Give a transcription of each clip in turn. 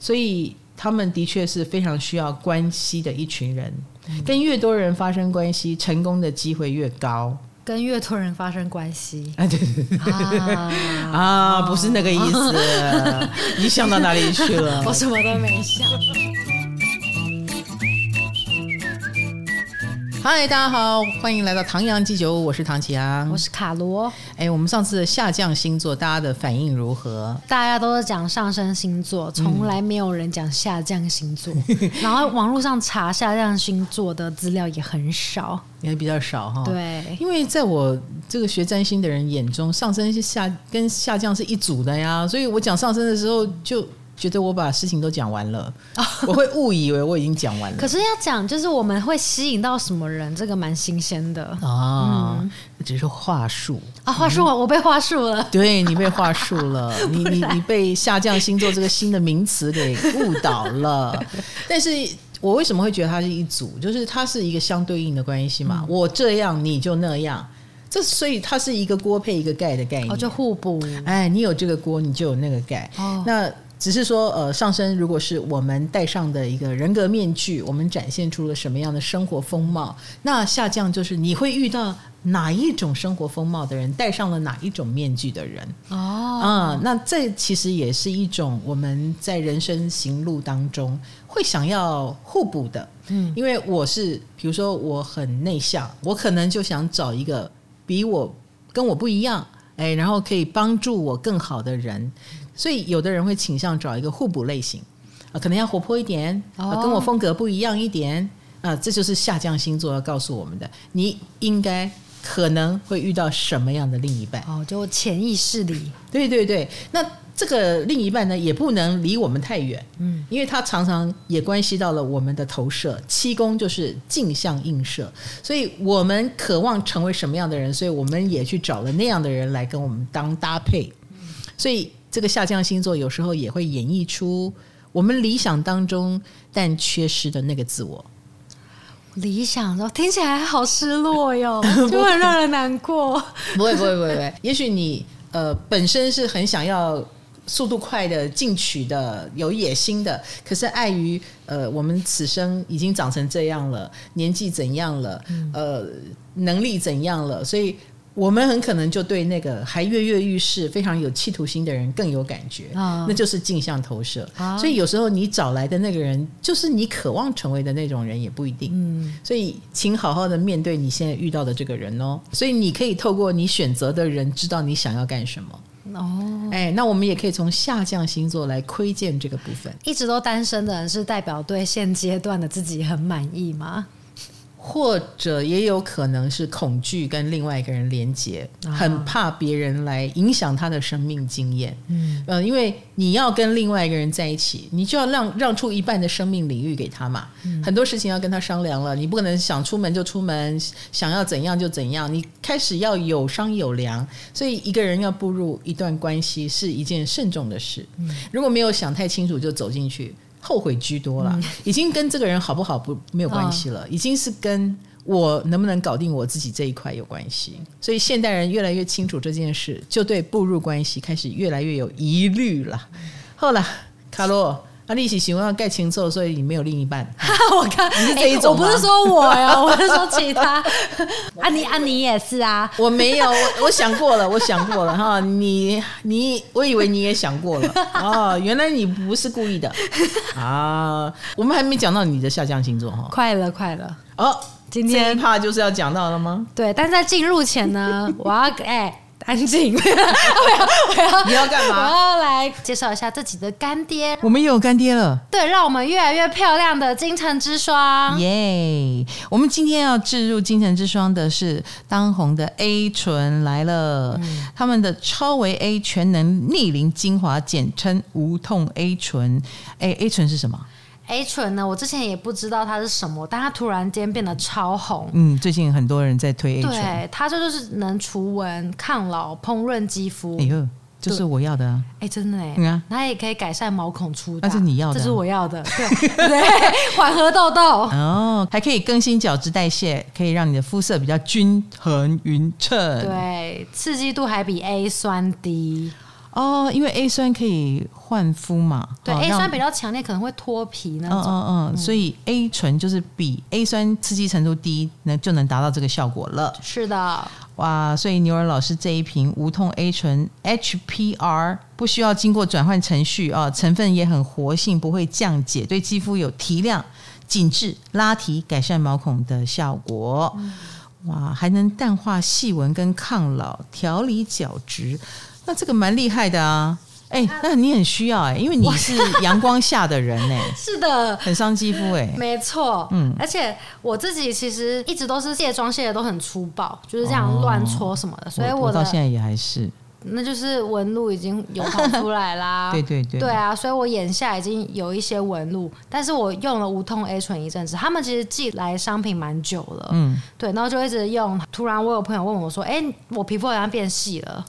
所以他们的确是非常需要关系的一群人。跟越多人发生关系，成功的机会越高。跟越多人发生关系，啊，对对对啊，啊，不是那个意思，你想到哪里去了？我什么都没想。嗨，大家好，欢迎来到唐阳鸡酒屋，我是唐启阳，我是卡罗。哎，我们上次的下降星座，大家的反应如何？大家都是讲上升星座，从来没有人讲下降星座。嗯、然后网络上查下降星座的资料也很少，也比较少哈。对，因为在我这个学占星的人眼中，上升是下跟下降是一组的呀，所以我讲上升的时候就。觉得我把事情都讲完了，我会误以为我已经讲完了。可是要讲，就是我们会吸引到什么人，这个蛮新鲜的啊。嗯、只是话术啊，话术我我被话术了。对，你被话术了，你你你被下降星座这个新的名词给误导了。但是我为什么会觉得它是一组？就是它是一个相对应的关系嘛。嗯、我这样你就那样，这所以它是一个锅配一个盖的概念，哦，就互补。哎，你有这个锅，你就有那个盖。哦，那。只是说，呃，上升如果是我们戴上的一个人格面具，我们展现出了什么样的生活风貌？那下降就是你会遇到哪一种生活风貌的人，戴上了哪一种面具的人。哦，啊、嗯，那这其实也是一种我们在人生行路当中会想要互补的。嗯，因为我是，比如说我很内向，我可能就想找一个比我跟我不一样，哎，然后可以帮助我更好的人。所以，有的人会倾向找一个互补类型，啊，可能要活泼一点，啊，跟我风格不一样一点，啊，这就是下降星座要告诉我们的，你应该可能会遇到什么样的另一半？哦，就潜意识里，对对对。那这个另一半呢，也不能离我们太远，嗯，因为它常常也关系到了我们的投射。七宫就是镜像映射，所以我们渴望成为什么样的人，所以我们也去找了那样的人来跟我们当搭配，所以。这个下降星座有时候也会演绎出我们理想当中但缺失的那个自我。理想说听起来好失落哟，就很让人难过。不会不会不会不会，也许你呃本身是很想要速度快的进取的有野心的，可是碍于呃我们此生已经长成这样了，年纪怎样了，呃能力怎样了，所以。我们很可能就对那个还跃跃欲试、非常有企图心的人更有感觉，哦、那就是镜像投射。哦、所以有时候你找来的那个人，就是你渴望成为的那种人，也不一定。嗯，所以请好好的面对你现在遇到的这个人哦。所以你可以透过你选择的人，知道你想要干什么。哦，哎，那我们也可以从下降星座来窥见这个部分。一直都单身的人，是代表对现阶段的自己很满意吗？或者也有可能是恐惧跟另外一个人连接，很怕别人来影响他的生命经验。嗯，呃，因为你要跟另外一个人在一起，你就要让让出一半的生命领域给他嘛。嗯，很多事情要跟他商量了，你不可能想出门就出门，想要怎样就怎样。你开始要有商有量，所以一个人要步入一段关系是一件慎重的事。嗯，如果没有想太清楚就走进去。后悔居多了，已经跟这个人好不好不没有关系了，已经是跟我能不能搞定我自己这一块有关系。所以现代人越来越清楚这件事，就对步入关系开始越来越有疑虑了。好了，卡罗。他一起喜欢要盖清楚，所以你没有另一半。我看你是这一种、欸，我不是说我呀，我是说其他。啊你啊你也是啊，我没有，我我想过了，我想过了哈。你你，我以为你也想过了 哦，原来你不是故意的啊。我们还没讲到你的下降星座哈，快了快了哦。今天怕就是要讲到了吗？对，但在进入前呢，我要哎。欸安静！我要，我要，你要干嘛？我要来介绍一下自己的干爹。我们也有干爹了。对，让我们越来越漂亮的金城之霜。耶！Yeah, 我们今天要置入金城之霜的是当红的 A 醇来了，嗯、他们的超维 A 全能逆龄精华，简称无痛 A 醇。哎，A 醇是什么？A 醇呢？我之前也不知道它是什么，但它突然间变得超红。嗯，最近很多人在推 A 醇。对，它这就是能除纹、抗老、烹润肌肤。哎呦，这是我要的啊！哎，真的哎。嗯啊，它也可以改善毛孔粗大。那是你要的，这是我要的。对，对，缓和痘痘。哦，还可以更新角质代谢，可以让你的肤色比较均衡匀称。对，刺激度还比 A 酸低。哦，因为 A 酸可以焕肤嘛，对、哦、A 酸比较强烈，可能会脱皮那种。嗯嗯嗯，所以 A 醇就是比 A 酸刺激程度低，那就能达到这个效果了。是的，哇，所以牛尔老师这一瓶无痛 A 醇 HPR 不需要经过转换程序啊，成分也很活性，不会降解，对肌肤有提亮、紧致、拉提、改善毛孔的效果。嗯、哇，还能淡化细纹跟抗老，调理角质。那这个蛮厉害的啊！哎、欸，那你很需要哎、欸，因为你是阳光下的人哎、欸，是的，很伤肌肤哎，没错，嗯，而且我自己其实一直都是卸妆卸的都很粗暴，就是这样乱搓什么的，哦、所以我，我到现在也还是。那就是纹路已经有跑出来啦，对对对，对啊，所以我眼下已经有一些纹路，但是我用了无痛 A 醇一阵子，他们其实寄来商品蛮久了，嗯，对，然后就一直用，突然我有朋友问我说，哎、欸，我皮肤好像变细了，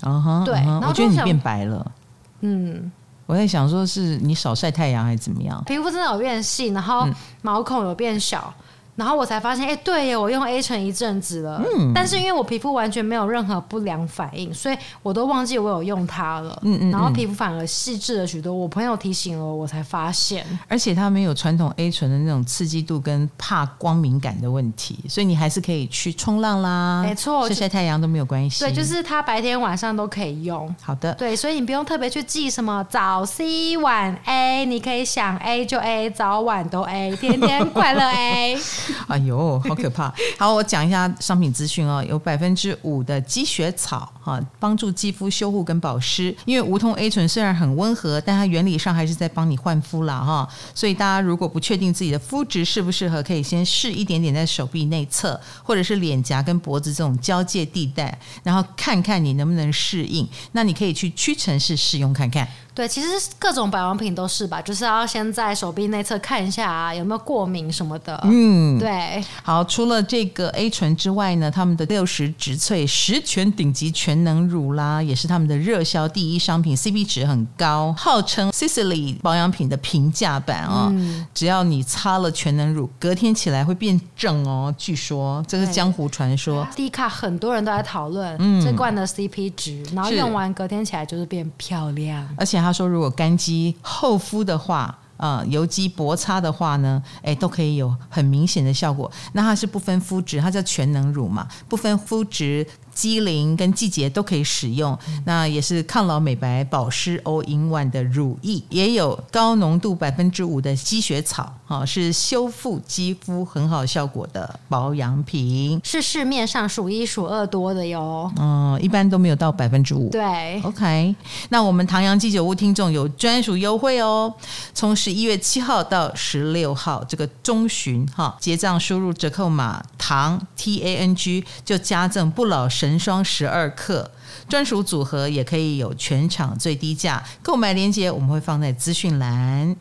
对，然后我觉得你变白了，嗯，我在想说是你少晒太阳还是怎么样，皮肤真的有变细，然后毛孔有变小。然后我才发现，哎、欸，对耶，我用 A 醇一阵子了，嗯，但是因为我皮肤完全没有任何不良反应，所以我都忘记我有用它了，嗯，嗯嗯，然后皮肤反而细致了许多。我朋友提醒了我，我才发现，而且它没有传统 A 醇的那种刺激度跟怕光敏感的问题，所以你还是可以去冲浪啦，没错，晒晒太阳都没有关系。对，就是它白天晚上都可以用。好的，对，所以你不用特别去记什么早 C 晚 A，你可以想 A 就 A，早晚都 A，天天快乐 A。哎呦，好可怕！好，我讲一下商品资讯哦。有百分之五的积雪草哈，帮助肌肤修护跟保湿。因为无痛 A 醇虽然很温和，但它原理上还是在帮你焕肤啦哈。所以大家如果不确定自己的肤质适不适合，可以先试一点点在手臂内侧，或者是脸颊跟脖子这种交界地带，然后看看你能不能适应。那你可以去屈臣氏试用看看。对，其实各种保养品都是吧，就是要先在手臂内侧看一下啊，有没有过敏什么的。嗯，对。好，除了这个 A 醇之外呢，他们的六十植萃十全顶级全能乳啦，也是他们的热销第一商品，CP 值很高，号称 Sisley 保养品的平价版哦。嗯，只要你擦了全能乳，隔天起来会变正哦。据说这是江湖传说。迪卡很多人都在讨论，嗯，这罐的 CP 值，然后用完隔天起来就是变漂亮，而且。他说：“如果干肌厚敷的话，啊、呃，油肌薄擦的话呢，哎，都可以有很明显的效果。那它是不分肤质，它叫全能乳嘛，不分肤质。”肌龄跟季节都可以使用，那也是抗老、美白、保湿 all in one 的乳液，也有高浓度百分之五的积雪草，哈，是修复肌肤很好效果的保养品，是市面上数一数二多的哟。嗯，一般都没有到百分之五。对，OK，那我们唐阳鸡酒屋听众有专属优惠哦，从十一月七号到十六号这个中旬，哈，结账输入折扣码唐 T A N G 就加赠不老。神霜十二克专属组合也可以有全场最低价，购买链接我们会放在资讯栏。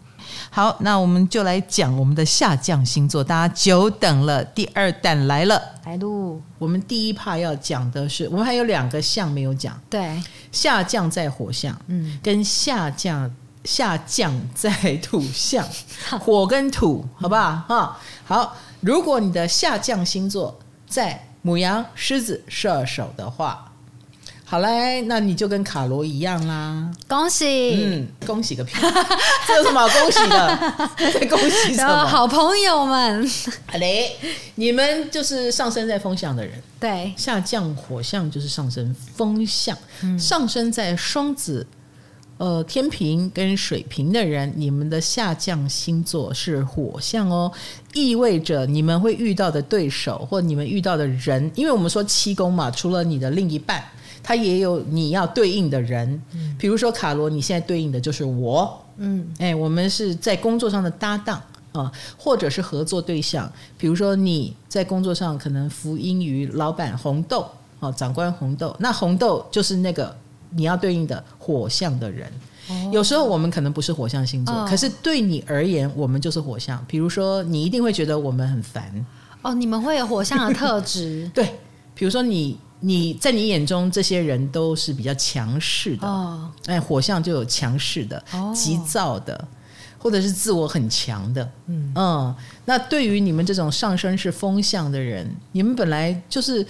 好，那我们就来讲我们的下降星座，大家久等了，第二弹来了，来路。我们第一 part 要讲的是，我们还有两个象没有讲，对，下降在火象，嗯，跟下降下降在土象，火跟土，好不好？哈，好，如果你的下降星座在。牡羊、狮子、射手的话，好嘞，那你就跟卡罗一样啦。恭喜，嗯，恭喜个屁！这有什么好恭喜的？在恭喜什么？好朋友们，好嘞，你们就是上升在风象的人，对，下降火象就是上升风象，嗯、上升在双子。呃，天平跟水瓶的人，你们的下降星座是火象哦，意味着你们会遇到的对手或你们遇到的人，因为我们说七宫嘛，除了你的另一半，他也有你要对应的人。嗯，比如说卡罗，你现在对应的就是我。嗯，哎，我们是在工作上的搭档啊，或者是合作对象。比如说你在工作上可能服膺于老板红豆啊，长官红豆，那红豆就是那个。你要对应的火象的人，有时候我们可能不是火象星座，可是对你而言，我们就是火象。比如说，你一定会觉得我们很烦哦，你们会有火象的特质。对，比如说你你在你眼中这些人都是比较强势的哦，哎，火象就有强势的、急躁的，或者是自我很强的。嗯嗯，那对于你们这种上升是风象的人，你们本来就是。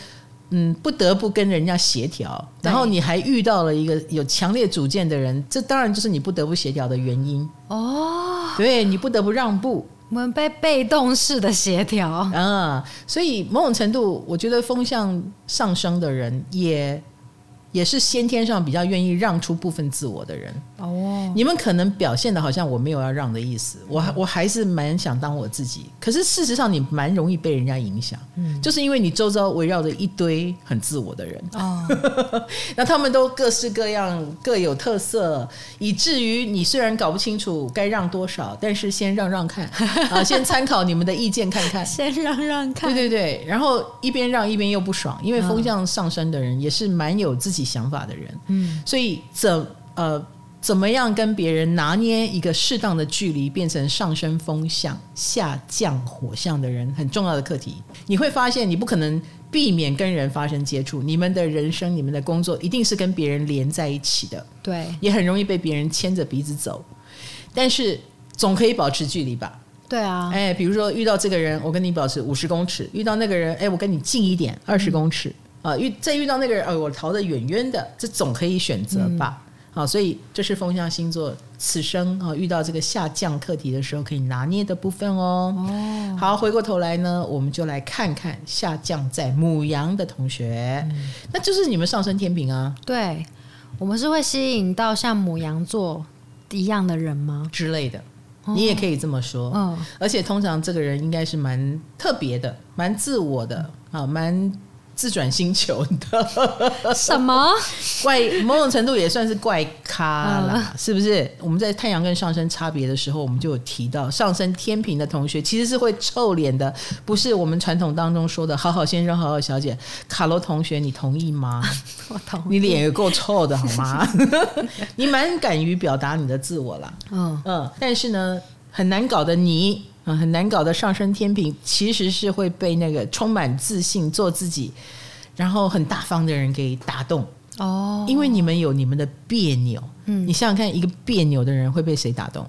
嗯，不得不跟人家协调，然后你还遇到了一个有强烈主见的人，这当然就是你不得不协调的原因哦。对，你不得不让步，我们被被动式的协调啊，所以某种程度，我觉得风向上升的人也。也是先天上比较愿意让出部分自我的人哦。你们可能表现的好像我没有要让的意思，我我还是蛮想当我自己。可是事实上，你蛮容易被人家影响，嗯，就是因为你周遭围绕着一堆很自我的人哦。那他们都各式各样，各有特色，以至于你虽然搞不清楚该让多少，但是先让让看 啊，先参考你们的意见看看，先让让看。对对对，然后一边让一边又不爽，因为风向上升的人也是蛮有自己。想法的人，嗯，所以怎呃怎么样跟别人拿捏一个适当的距离，变成上升风向、下降火象的人，很重要的课题。你会发现，你不可能避免跟人发生接触，你们的人生、你们的工作，一定是跟别人连在一起的，对，也很容易被别人牵着鼻子走，但是总可以保持距离吧？对啊，哎，比如说遇到这个人，我跟你保持五十公尺；遇到那个人，哎，我跟你近一点，二十公尺。嗯啊，遇再遇到那个人，呃，我逃得远远的，这总可以选择吧？好、嗯，所以这是风象星座此生啊遇到这个下降课题的时候可以拿捏的部分哦。哦，好，回过头来呢，我们就来看看下降在母羊的同学，嗯、那就是你们上升天平啊。对，我们是会吸引到像母羊座一样的人吗？之类的，你也可以这么说。嗯、哦，而且通常这个人应该是蛮特别的，蛮自我的啊，蛮。自转星球的什么怪？某种程度也算是怪咖了，嗯、是不是？我们在太阳跟上升差别的时候，我们就有提到，上升天平的同学其实是会臭脸的，不是我们传统当中说的好好先生、好好小姐。卡罗同学，你同意吗？我同意。你脸也够臭的好吗？你蛮敢于表达你的自我啦。嗯嗯，但是呢，很难搞的你。嗯，很难搞的上升天平，其实是会被那个充满自信、做自己，然后很大方的人给打动哦。因为你们有你们的别扭，嗯，你想想看，一个别扭的人会被谁打动？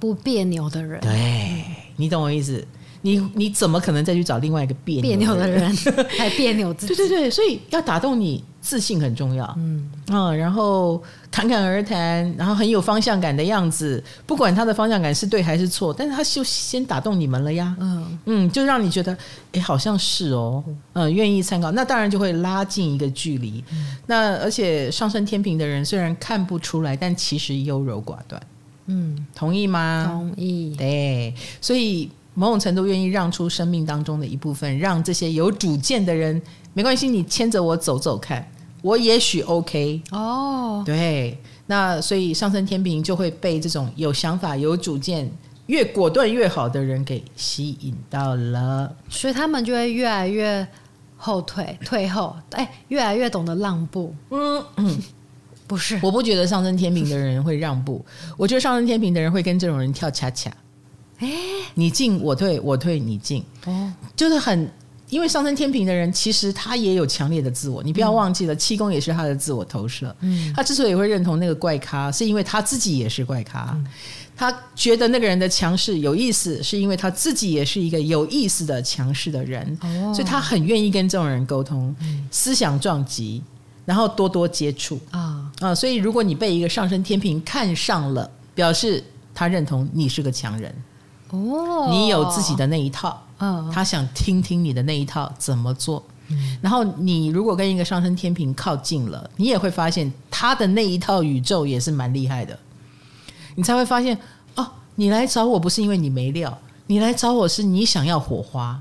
不别扭的人，对，你懂我意思。你你怎么可能再去找另外一个别扭别扭的人，还别扭自己？对对对，所以要打动你，自信很重要。嗯啊，然后侃侃而谈，然后很有方向感的样子，不管他的方向感是对还是错，但是他就先打动你们了呀。嗯嗯，就让你觉得，哎，好像是哦，嗯，愿意参考，那当然就会拉近一个距离。嗯、那而且上升天平的人虽然看不出来，但其实优柔寡断。嗯，同意吗？同意。对，所以。某种程度愿意让出生命当中的一部分，让这些有主见的人没关系，你牵着我走走看，我也许 OK 哦。对，那所以上升天平就会被这种有想法、有主见、越果断越好的人给吸引到了，所以他们就会越来越后退、退后，哎，越来越懂得让步。嗯嗯，不是，我不觉得上升天平的人会让步，我觉得上升天平的人会跟这种人跳恰恰。哎，你进我退，我退你进，哦，就是很，因为上升天平的人，其实他也有强烈的自我，你不要忘记了，嗯、七宫也是他的自我投射。嗯，他之所以会认同那个怪咖，是因为他自己也是怪咖，嗯、他觉得那个人的强势有意思，是因为他自己也是一个有意思的强势的人，哦、所以他很愿意跟这种人沟通，嗯、思想撞击，然后多多接触。啊。啊，所以如果你被一个上升天平看上了，表示他认同你是个强人。哦，你有自己的那一套，嗯，他想听听你的那一套怎么做，嗯，然后你如果跟一个上升天平靠近了，你也会发现他的那一套宇宙也是蛮厉害的，你才会发现哦，你来找我不是因为你没料，你来找我是你想要火花，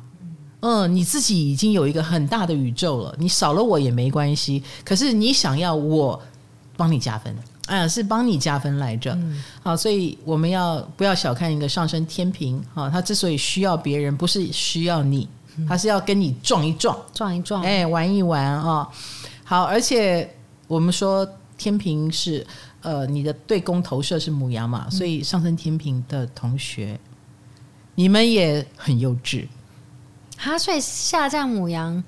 嗯，你自己已经有一个很大的宇宙了，你少了我也没关系，可是你想要我帮你加分。哎呀，是帮你加分来着。嗯、好，所以我们要不要小看一个上升天平？哈，他之所以需要别人，不是需要你，他是要跟你撞一撞，撞一撞，哎，玩一玩啊。好，而且我们说天平是呃，你的对宫投射是母羊嘛，所以上升天平的同学，你们也很幼稚。哈，所以下降母羊，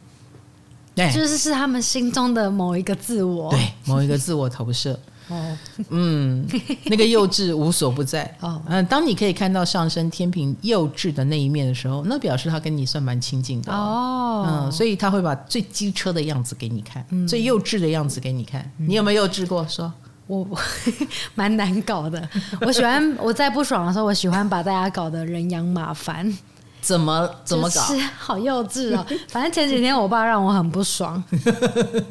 对，就是是他们心中的某一个自我，对，某一个自我投射。哦，嗯，那个幼稚无所不在。哦，嗯，当你可以看到上升天平幼稚的那一面的时候，那表示他跟你算蛮亲近的。哦，嗯，所以他会把最机车的样子给你看，嗯、最幼稚的样子给你看。你有没有幼稚过？说，我 蛮难搞的。我喜欢 我在不爽的时候，我喜欢把大家搞得人仰马翻。怎么怎么搞？是 好幼稚哦！反正前几天我爸让我很不爽，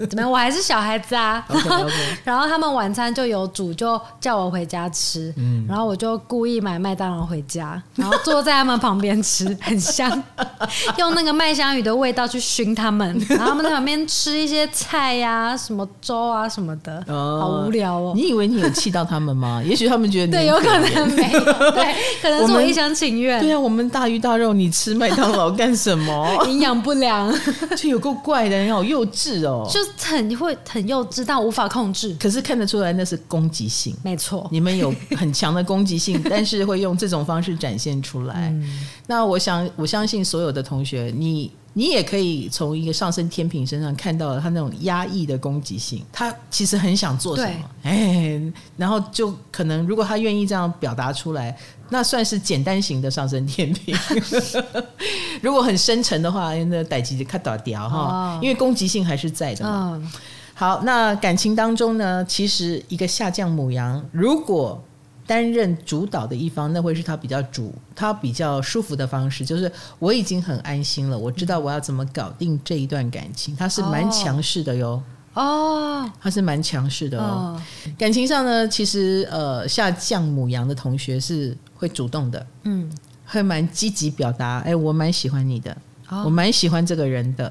怎么样？我还是小孩子啊。Okay, okay. 然后他们晚餐就有煮，就叫我回家吃。嗯，然后我就故意买麦当劳回家，然后坐在他们旁边吃，很香，用那个麦香鱼的味道去熏他们。然后他们在旁边吃一些菜呀、啊，什么粥啊什么的，哦、好无聊哦。你以为你有气到他们吗？也许他们觉得对，有可能没有，对，可能是我一厢情愿。对啊，我们大鱼大肉。你吃麦当劳干什么？营养不良，就有够怪的，你好幼稚哦！就很会很幼稚，但无法控制。可是看得出来那是攻击性，没错，你们有很强的攻击性，但是会用这种方式展现出来。嗯、那我想，我相信所有的同学，你你也可以从一个上升天平身上看到了他那种压抑的攻击性。他其实很想做什么，哎，然后就可能如果他愿意这样表达出来。那算是简单型的上升天平，如果很深沉的话，那代志就卡大条哈，因为攻击性还是在的嘛。好，那感情当中呢，其实一个下降母羊，如果担任主导的一方，那会是他比较主，他比较舒服的方式，就是我已经很安心了，我知道我要怎么搞定这一段感情，他是蛮强势的哟。哦，他是蛮强势的哦。哦感情上呢，其实呃，下降母羊的同学是会主动的，嗯，会蛮积极表达，哎，我蛮喜欢你的，哦、我蛮喜欢这个人的，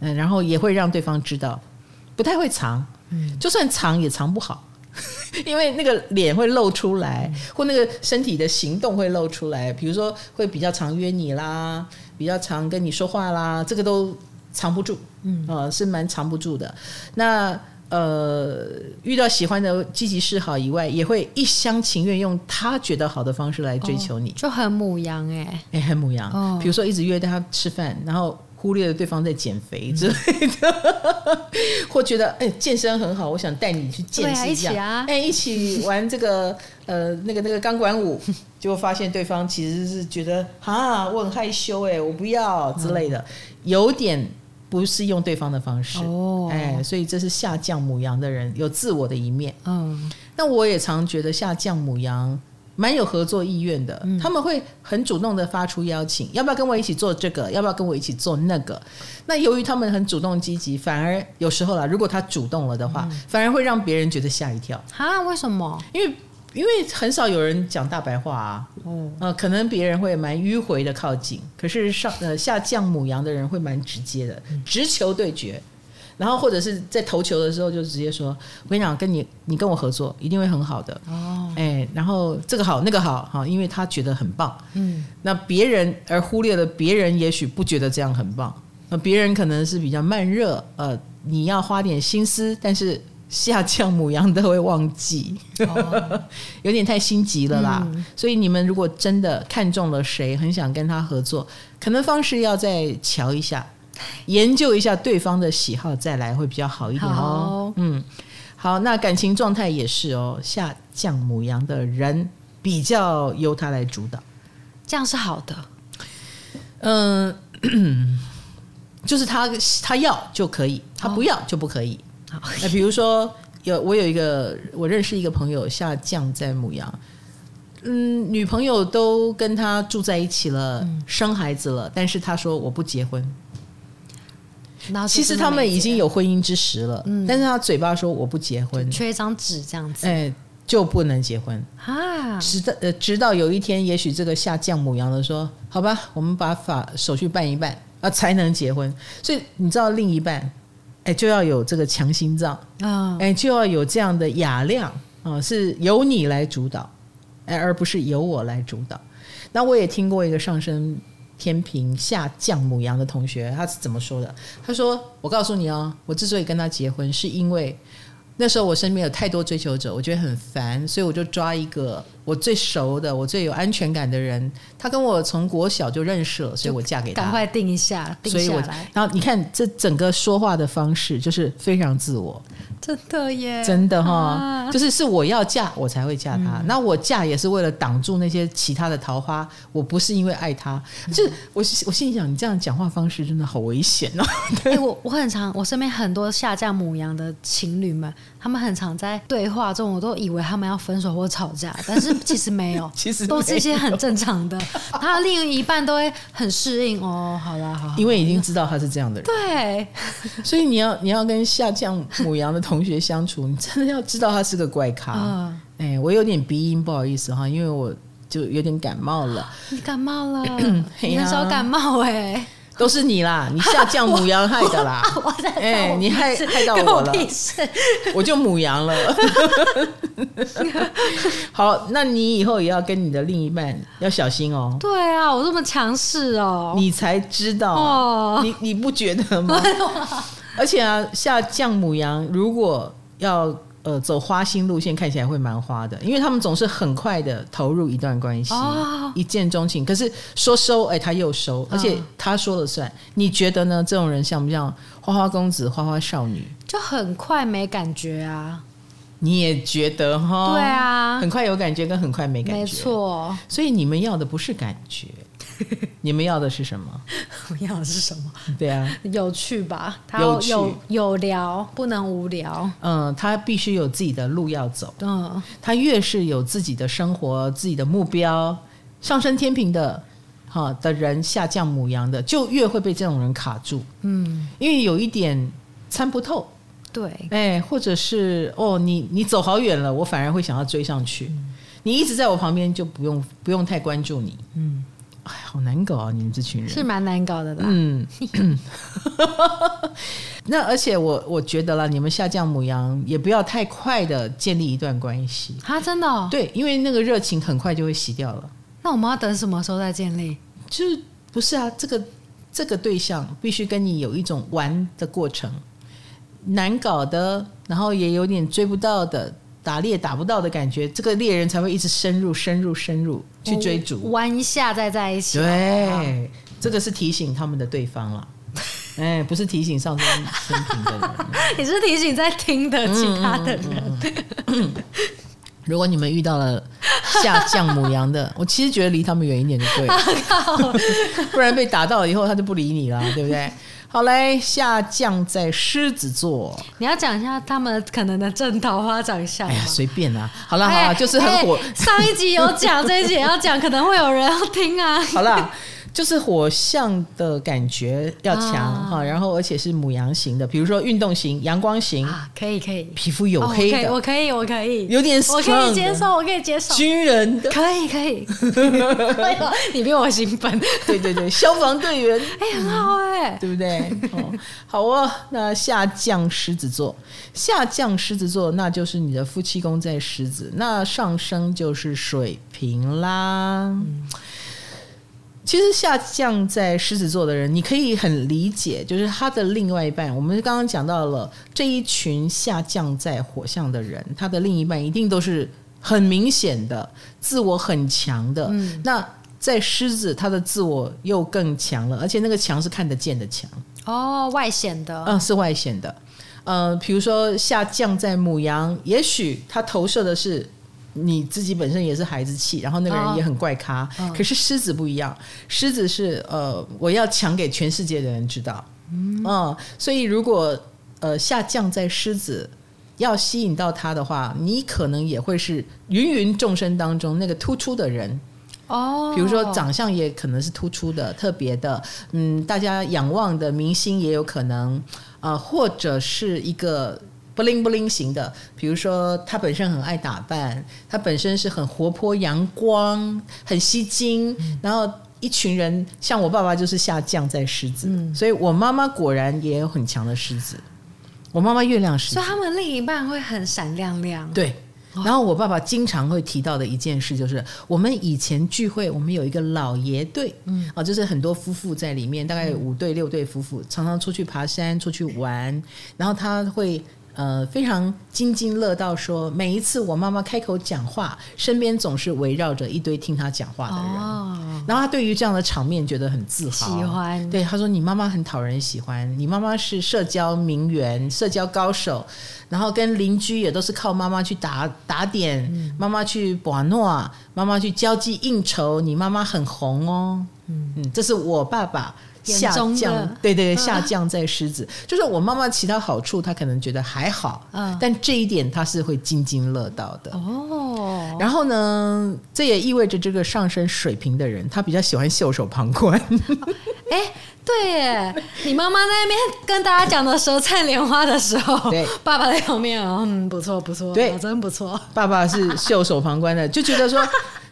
嗯，然后也会让对方知道，不太会藏，嗯，就算藏也藏不好，因为那个脸会露出来，嗯、或那个身体的行动会露出来，比如说会比较常约你啦，比较常跟你说话啦，这个都。藏不住，嗯，呃，是蛮藏不住的。那呃，遇到喜欢的积极示好以外，也会一厢情愿用他觉得好的方式来追求你，哦、就很母羊哎，哎、欸，很母羊。哦、比如说一直约他吃饭，然后忽略了对方在减肥之类的，嗯、或觉得哎、欸、健身很好，我想带你去健身一下，哎、欸，一起玩这个呃那个那个钢管舞，结果发现对方其实是觉得啊我很害羞哎，我不要之类的，嗯、有点。不是用对方的方式，哦，哎，所以这是下降母羊的人有自我的一面。嗯，那我也常觉得下降母羊蛮有合作意愿的，嗯，他们会很主动的发出邀请，要不要跟我一起做这个？要不要跟我一起做那个？那由于他们很主动积极，反而有时候啦，如果他主动了的话，嗯，反而会让别人觉得吓一跳。啊？为什么？因为。因为很少有人讲大白话啊，哦，呃，可能别人会蛮迂回的靠近，可是上呃下降母羊的人会蛮直接的，直球对决，然后或者是在投球的时候就直接说，我跟你讲，跟你你跟我合作一定会很好的。哦，哎，然后这个好那个好哈，因为他觉得很棒，嗯，那别人而忽略了别人也许不觉得这样很棒，那别人可能是比较慢热，呃，你要花点心思，但是。下降母羊都会忘记，哦、有点太心急了啦。嗯、所以你们如果真的看中了谁，很想跟他合作，可能方式要再瞧一下，研究一下对方的喜好，再来会比较好一点哦。嗯，好，那感情状态也是哦。下降母羊的人比较由他来主导，这样是好的。嗯，就是他他要就可以，他不要就不可以。哦 那比如说，有我有一个我认识一个朋友下降在母羊，嗯，女朋友都跟他住在一起了，嗯、生孩子了，但是他说我不结婚。其实他们已经有婚姻之实了，嗯、但是他嘴巴说我不结婚，缺一张纸这样子，哎，就不能结婚啊。直到呃，直到有一天，也许这个下降母羊的说，好吧，我们把法手续办一办啊，才能结婚。所以你知道另一半。哎，就要有这个强心脏啊！哎，就要有这样的雅量啊，是由你来主导，哎，而不是由我来主导。那我也听过一个上升天平下降母羊的同学，他是怎么说的？他说：“我告诉你哦，我之所以跟他结婚，是因为。”那时候我身边有太多追求者，我觉得很烦，所以我就抓一个我最熟的、我最有安全感的人。他跟我从国小就认识了，所以我嫁给他。赶快定一下，定下来。然后你看这整个说话的方式就是非常自我，真的耶，真的哈、啊，就是是我要嫁我才会嫁他，嗯、那我嫁也是为了挡住那些其他的桃花，我不是因为爱他。嗯、就是我我心里想，你这样讲话方式真的好危险哦。对、欸，我我很常，我身边很多下降母羊的情侣们，他们很常在对话中，我都以为他们要分手或吵架，但是其实没有，其实都是一些很正常的。他另一半都会很适应哦，好啦，好，好，因为已经知道他是这样的人，对，所以你要你要跟下降母羊的同。同学相处，你真的要知道他是个怪咖。嗯，哎，我有点鼻音，不好意思哈，因为我就有点感冒了。你感冒了？你很少感冒哎，都是你啦，你下降母羊害的啦。哎，你害害到我了，我就母羊了。好，那你以后也要跟你的另一半要小心哦。对啊，我这么强势哦，你才知道哦。你你不觉得吗？而且啊，下降母羊如果要呃走花心路线，看起来会蛮花的，因为他们总是很快的投入一段关系，哦、一见钟情。可是说收，哎，他又收，而且他说了算。哦、你觉得呢？这种人像不像花花公子、花花少女？就很快没感觉啊？你也觉得哈？对啊，很快有感觉跟很快没感觉，没错。所以你们要的不是感觉。你们要的是什么？我要的是什么？对啊，有趣吧？他有有有聊，不能无聊。嗯，他必须有自己的路要走。嗯，他越是有自己的生活、自己的目标，上升天平的哈的人，下降母羊的，就越会被这种人卡住。嗯，因为有一点参不透。对，哎，或者是哦，你你走好远了，我反而会想要追上去。嗯，你一直在我旁边，就不用不用太关注你。嗯。哎，好难搞啊！你们这群人是蛮难搞的啦。嗯，那而且我我觉得啦，你们下降母羊也不要太快的建立一段关系啊！真的哦？对，因为那个热情很快就会洗掉了。那我们要等什么时候再建立？就是不是啊？这个这个对象必须跟你有一种玩的过程，难搞的，然后也有点追不到的。打猎打不到的感觉，这个猎人才会一直深入、深入、深入去追逐，弯一下再在一起。对，好这个是提醒他们的对方了。哎，不是提醒上升天平的人，你是提醒在听的其他的人。嗯嗯嗯嗯、如果你们遇到了下降母羊的，我其实觉得离他们远一点就对了，不然被打到了以后，他就不理你了，对不对？好嘞，下降在狮子座，你要讲一下他们可能的正桃花长相。哎呀，随便啊。好了好了，就是很火。上一集有讲，这一集也要讲，可能会有人要听啊。好了。就是火象的感觉要强哈，啊、然后而且是母羊型的，比如说运动型、阳光型，啊，可以可以，皮肤黝黑的，我可以我可以，有点我可以接受，我可以接受，军人的，可以可以，你比我兴奋，对对对，消防队员，哎、欸，很好哎、欸，对不对？哦，好哦，那下降狮子座，下降狮子座，那就是你的夫妻宫在狮子，那上升就是水瓶啦。嗯其实下降在狮子座的人，你可以很理解，就是他的另外一半。我们刚刚讲到了这一群下降在火象的人，他的另一半一定都是很明显的自我很强的。嗯，那在狮子，他的自我又更强了，而且那个强是看得见的强哦，外显的，嗯，是外显的。呃，比如说下降在母羊，也许他投射的是。你自己本身也是孩子气，然后那个人也很怪咖。Oh. 可是狮子不一样，狮子是呃，我要强给全世界的人知道。嗯、呃，所以如果呃下降在狮子，要吸引到他的话，你可能也会是芸芸众生当中那个突出的人。哦，oh. 比如说长相也可能是突出的、特别的，嗯，大家仰望的明星也有可能啊、呃，或者是一个。不灵不灵型的，比如说他本身很爱打扮，他本身是很活泼阳光、很吸睛，嗯、然后一群人像我爸爸就是下降在狮子，嗯、所以我妈妈果然也有很强的狮子。我妈妈月亮狮子，所以他们另一半会很闪亮亮。对，然后我爸爸经常会提到的一件事就是，我们以前聚会，我们有一个老爷队，嗯，啊，就是很多夫妇在里面，大概有五对六对夫妇，常常出去爬山、出去玩，然后他会。呃非常津津乐道说，说每一次我妈妈开口讲话，身边总是围绕着一堆听她讲话的人。哦、然后她对于这样的场面觉得很自豪，喜欢。对，她说：“你妈妈很讨人喜欢，你妈妈是社交名媛、社交高手，然后跟邻居也都是靠妈妈去打打点，嗯、妈妈去把诺，妈妈去交际应酬，你妈妈很红哦。嗯嗯，这是我爸爸。”下降，对对对，下降在狮子，嗯、就是我妈妈其他好处，她可能觉得还好，嗯，但这一点她是会津津乐道的哦。然后呢，这也意味着这个上升水平的人，他比较喜欢袖手旁观。对耶，你妈妈在那边跟大家讲的舌灿莲花的时候，对，爸爸在旁边，嗯，不错不错，对，真不错。爸爸是袖手旁观的，就觉得说。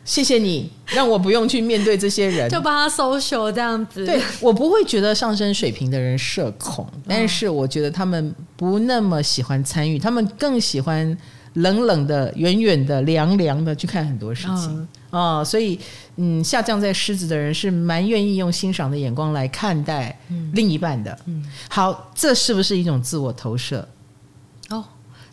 谢谢你让我不用去面对这些人，就帮他 social 这样子。对，我不会觉得上升水平的人社恐，但是我觉得他们不那么喜欢参与，他们更喜欢冷冷的、远远的、凉凉的去看很多事情啊、哦。所以，嗯，下降在狮子的人是蛮愿意用欣赏的眼光来看待另一半的。嗯，好，这是不是一种自我投射？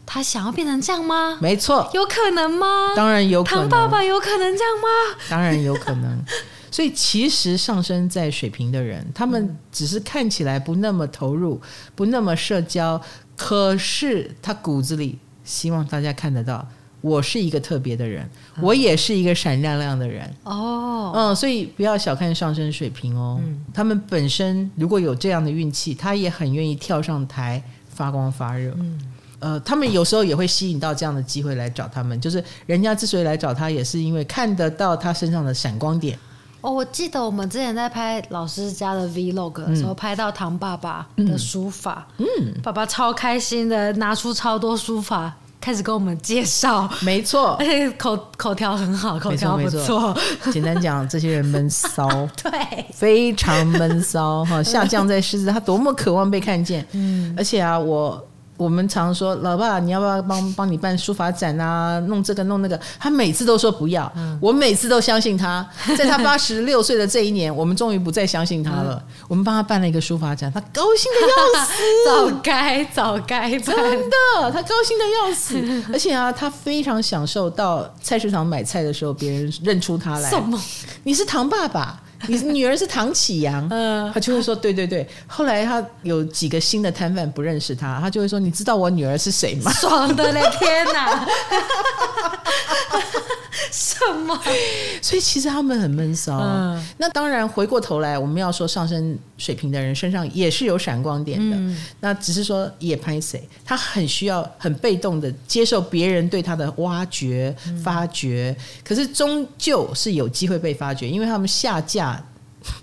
哦。他想要变成这样吗？没错，有可能吗？当然有可能。唐爸爸有可能这样吗？当然有可能。所以其实上升在水瓶的人，他们只是看起来不那么投入，不那么社交，可是他骨子里希望大家看得到，我是一个特别的人，我也是一个闪亮亮的人。哦，嗯，所以不要小看上升水瓶哦，嗯，他们本身如果有这样的运气，他也很愿意跳上台发光发热。嗯。呃，他们有时候也会吸引到这样的机会来找他们，就是人家之所以来找他，也是因为看得到他身上的闪光点。哦，我记得我们之前在拍老师家的 Vlog 的时候，嗯、拍到唐爸爸的书法，嗯，爸爸超开心的，拿出超多书法，开始跟我们介绍。没错，而且口口条很好，口条不错。简单讲，这些人闷骚，对，非常闷骚哈。下降在狮子，他多么渴望被看见，嗯，而且啊，我。我们常说，老爸，你要不要帮帮你办书法展啊？弄这个弄那个，他每次都说不要。嗯、我每次都相信他，在他八十六岁的这一年，我们终于不再相信他了。嗯、我们帮他办了一个书法展，他高兴的要死。早该早该，真的，他高兴的要死。而且啊，他非常享受到菜市场买菜的时候，别人认出他来。什么？你是唐爸爸？你女儿是唐启阳，嗯，他就会说对对对。后来他有几个新的摊贩不认识他，他就会说：“你知道我女儿是谁吗？”爽的嘞！天哪！什么？所以其实他们很闷骚。嗯，那当然回过头来，我们要说上升水平的人身上也是有闪光点的。嗯，那只是说也拍谁，他很需要很被动的接受别人对他的挖掘、发掘，嗯，可是终究是有机会被发掘，因为他们下架。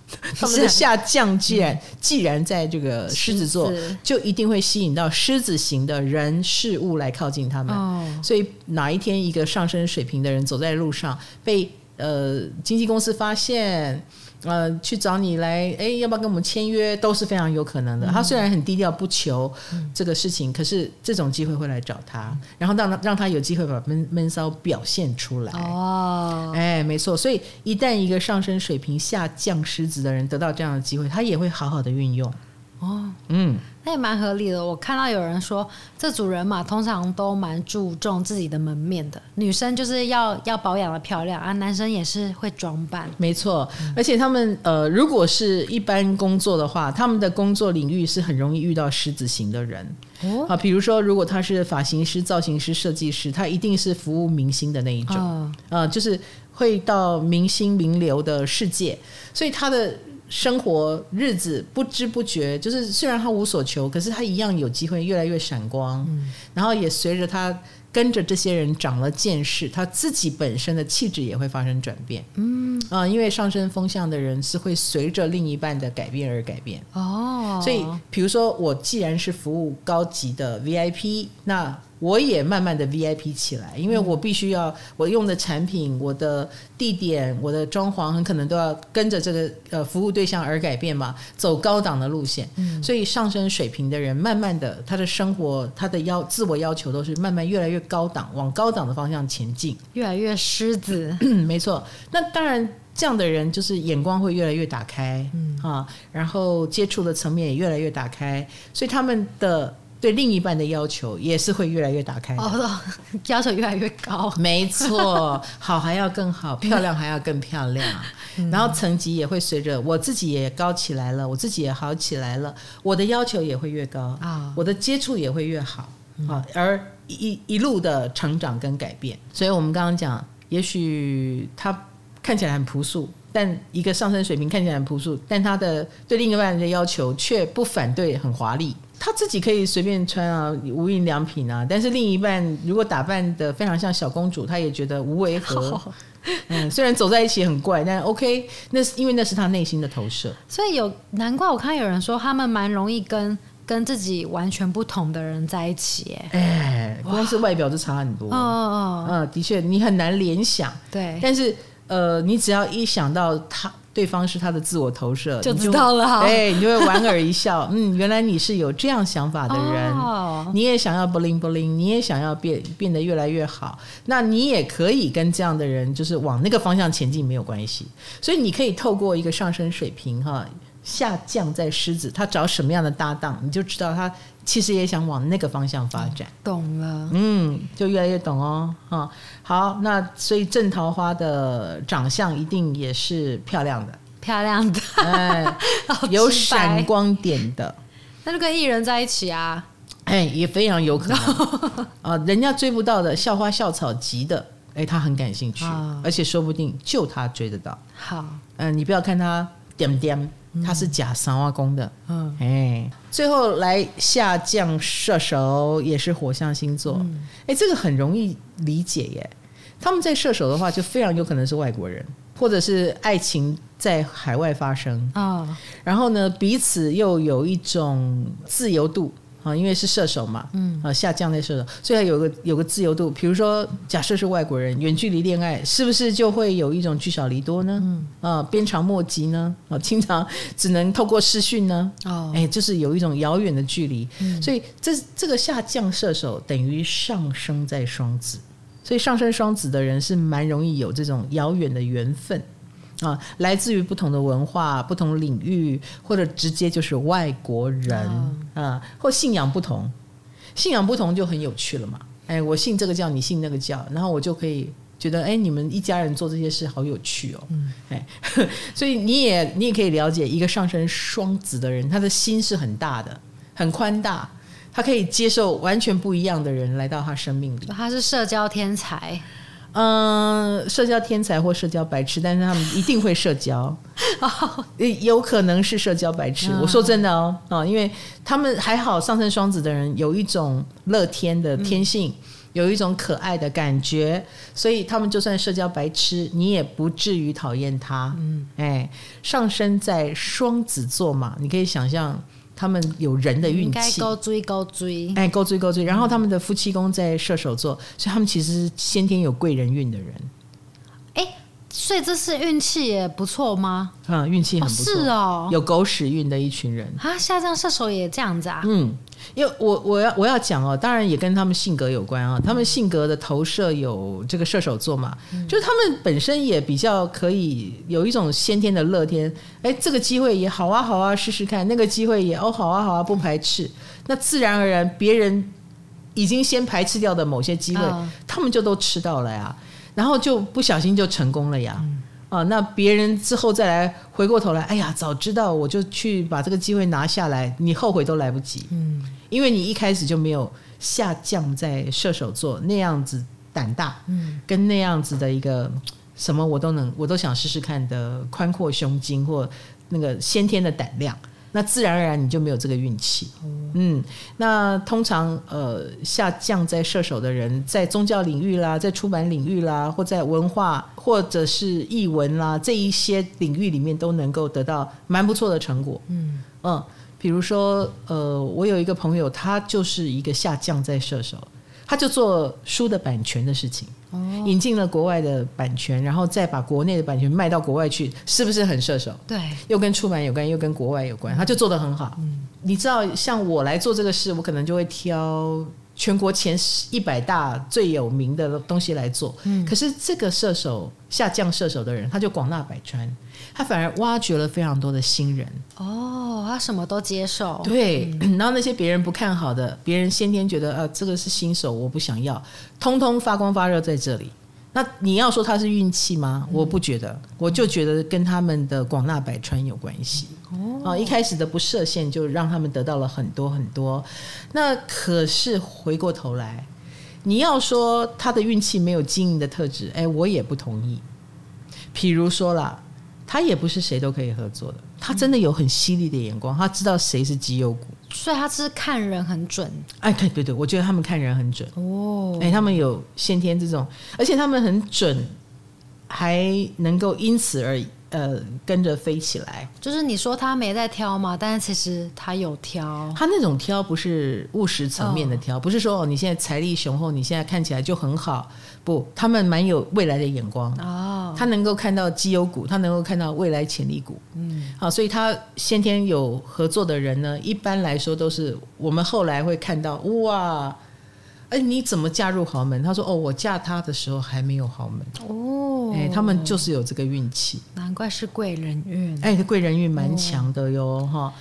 他们的下降，既然既然在这个狮子座，就一定会吸引到狮子型的人事物来靠近他们。所以哪一天一个上升水平的人走在路上，被呃经纪公司发现。呃，去找你来，哎，要不要跟我们签约，都是非常有可能的。嗯、他虽然很低调，不求这个事情，嗯、可是这种机会会来找他，嗯、然后让他让他有机会把闷闷骚表现出来。哦，哎，没错。所以一旦一个上升水平下降狮子的人得到这样的机会，他也会好好的运用。哦，嗯。那也蛮合理的。我看到有人说，这组人马通常都蛮注重自己的门面的。女生就是要要保养的漂亮啊，男生也是会装扮。没错，而且他们呃，如果是一般工作的话，他们的工作领域是很容易遇到狮子型的人。哦，啊，比如说，如果他是发型师、造型师、设计师，他一定是服务明星的那一种。啊、呃，就是会到明星名流的世界，所以他的。生活日子不知不觉，就是虽然他无所求，可是他一样有机会越来越闪光，嗯、然后也随着他跟着这些人长了见识，他自己本身的气质也会发生转变。嗯啊、呃，因为上升风向的人是会随着另一半的改变而改变。哦，所以比如说我既然是服务高级的 VIP，那我也慢慢的 VIP 起来，因为我必须要我用的产品、我的地点、我的装潢，很可能都要跟着这个呃服务对象而改变嘛，走高档的路线。嗯，所以上升水平的人，慢慢的他的生活、他的要自我要求都是慢慢越来越高档，往高档的方向前进，越来越狮子。没错，那当然这样的人就是眼光会越来越打开，嗯啊，然后接触的层面也越来越打开，所以他们的。对另一半的要求也是会越来越打开的，哦，要求越来越高。没错，好还要更好，漂亮还要更漂亮，嗯、然后层级也会随着我自己也高起来了，我自己也好起来了，我的要求也会越高啊，哦、我的接触也会越好啊，而一一路的成长跟改变。所以我们刚刚讲，也许他看起来很朴素。但一个上升水平看起来很朴素，但他的对另一半的要求却不反对很华丽。他自己可以随便穿啊，无印良品啊。但是另一半如果打扮的非常像小公主，他也觉得无违和。嗯，虽然走在一起很怪，但 OK，那是因为那是他内心的投射。所以有难怪我看有人说他们蛮容易跟跟自己完全不同的人在一起。哎，哎，光是外表就差很多。哦哦，嗯，的确，你很难联想。对，但是。呃，你只要一想到他对方是他的自我投射，就知道了。哎，你就会莞尔一笑。嗯，原来你是有这样想法的人，哦、你也想要 bling bling，你也想要变变得越来越好。那你也可以跟这样的人，就是往那个方向前进，没有关系。所以你可以透过一个上升水平哈。下降在狮子，他找什么样的搭档，你就知道他其实也想往那个方向发展。懂了，嗯，就越来越懂哦。啊，好，那所以正桃花的长相一定也是漂亮的，漂亮的，哎，有闪光点的，那就跟艺人在一起啊，哎，也非常有可能。啊，人家追不到的校花校草级的，哎，他很感兴趣，哦、而且说不定就他追得到。好，嗯，你不要看他点点。他是假三花宫的，嗯，哎，最后来下降射手也是火象星座，哎、嗯，这个很容易理解耶。他们在射手的话，就非常有可能是外国人，或者是爱情在海外发生啊，哦、然后呢，彼此又有一种自由度。啊，因为是射手嘛，嗯，啊，下降在射手，所以他有个有个自由度。比如说，假设是外国人远距离恋爱，是不是就会有一种聚少离多呢？嗯，啊，鞭长莫及呢？啊，经常只能透过视讯呢？哦，哎，就是有一种遥远的距离。嗯，所以这这个下降射手等于上升在双子，所以上升双子的人是蛮容易有这种遥远的缘分。啊，来自于不同的文化、不同领域，或者直接就是外国人啊，或信仰不同，信仰不同就很有趣了嘛。哎，我信这个教，你信那个教，然后我就可以觉得，哎，你们一家人做这些事好有趣哦。嗯，哎，所以你也你也可以了解一个上升双子的人，他的心是很大的，很宽大，他可以接受完全不一样的人来到他生命里。他是社交天才。嗯，社交天才或社交白痴，但是他们一定会社交，有可能是社交白痴。我说真的哦，啊，因为他们还好，上升双子的人有一种乐天的天性，有一种可爱的感觉，所以他们就算社交白痴，你也不至于讨厌他。嗯，哎，上升在双子座嘛，你可以想象。他们有人的运气，高追高追，哎，高追高追。然后他们的夫妻宫在射手座，所以他们其实是先天有贵人运的人。哎，所以这是运气也不错吗？嗯，运气很不错，是哦，有狗屎运的一群人啊。下降射手也这样子啊？嗯。因为我我要我要讲哦，当然也跟他们性格有关啊。他们性格的投射有这个射手座嘛，嗯、就是他们本身也比较可以有一种先天的乐天。哎，这个机会也好啊，好啊，试试看。那个机会也哦，好啊，好啊，不排斥。那自然而然，别人已经先排斥掉的某些机会，哦、他们就都吃到了呀。然后就不小心就成功了呀。嗯、啊，那别人之后再来回过头来，哎呀，早知道我就去把这个机会拿下来，你后悔都来不及。嗯。因为你一开始就没有下降在射手座那样子胆大，嗯，跟那样子的一个什么我都能我都想试试看的宽阔胸襟或那个先天的胆量，那自然而然你就没有这个运气，嗯，那通常呃下降在射手的人，在宗教领域啦，在出版领域啦，或在文化或者是译文啦这一些领域里面都能够得到蛮不错的成果，嗯。嗯。比如说，呃，我有一个朋友，他就是一个下降在射手，他就做书的版权的事情，哦、引进了国外的版权，然后再把国内的版权卖到国外去，是不是很射手？对，又跟出版有关，又跟国外有关，他就做得很好。嗯，你知道，像我来做这个事，我可能就会挑全国前一百大最有名的东西来做。嗯，可是这个射手下降射手的人，他就广纳百川，他反而挖掘了非常多的新人。哦。他什么都接受。对，然后那些别人不看好的，别人先天觉得啊，这个是新手，我不想要，通通发光发热在这里。那你要说他是运气吗？我不觉得，我就觉得跟他们的广纳百川有关系。哦，一开始的不设限，就让他们得到了很多很多。那可是回过头来，你要说他的运气没有经营的特质，哎，我也不同意。譬如说啦，他也不是谁都可以合作的，他真的有很犀利的眼光，他知道谁是绩优股。所以他是看人很准，哎，对对对，我觉得他们看人很准哦，哎，他们有先天这种，而且他们很准，还能够因此而呃跟着飞起来。就是你说他没在挑嘛，但是其实他有挑，他那种挑不是务实层面的挑，哦、不是说哦你现在财力雄厚，你现在看起来就很好。不，他们蛮有未来的眼光。哦，他能够看到绩优股，他能够看到未来潜力股，嗯，好，所以他先天有合作的人呢，一般来说都是我们后来会看到哇，哎，你怎么嫁入豪门？他说哦，我嫁他的时候还没有豪门哦，哎，他们就是有这个运气，难怪是贵人运，哎，贵人运蛮强的哟，哈。哦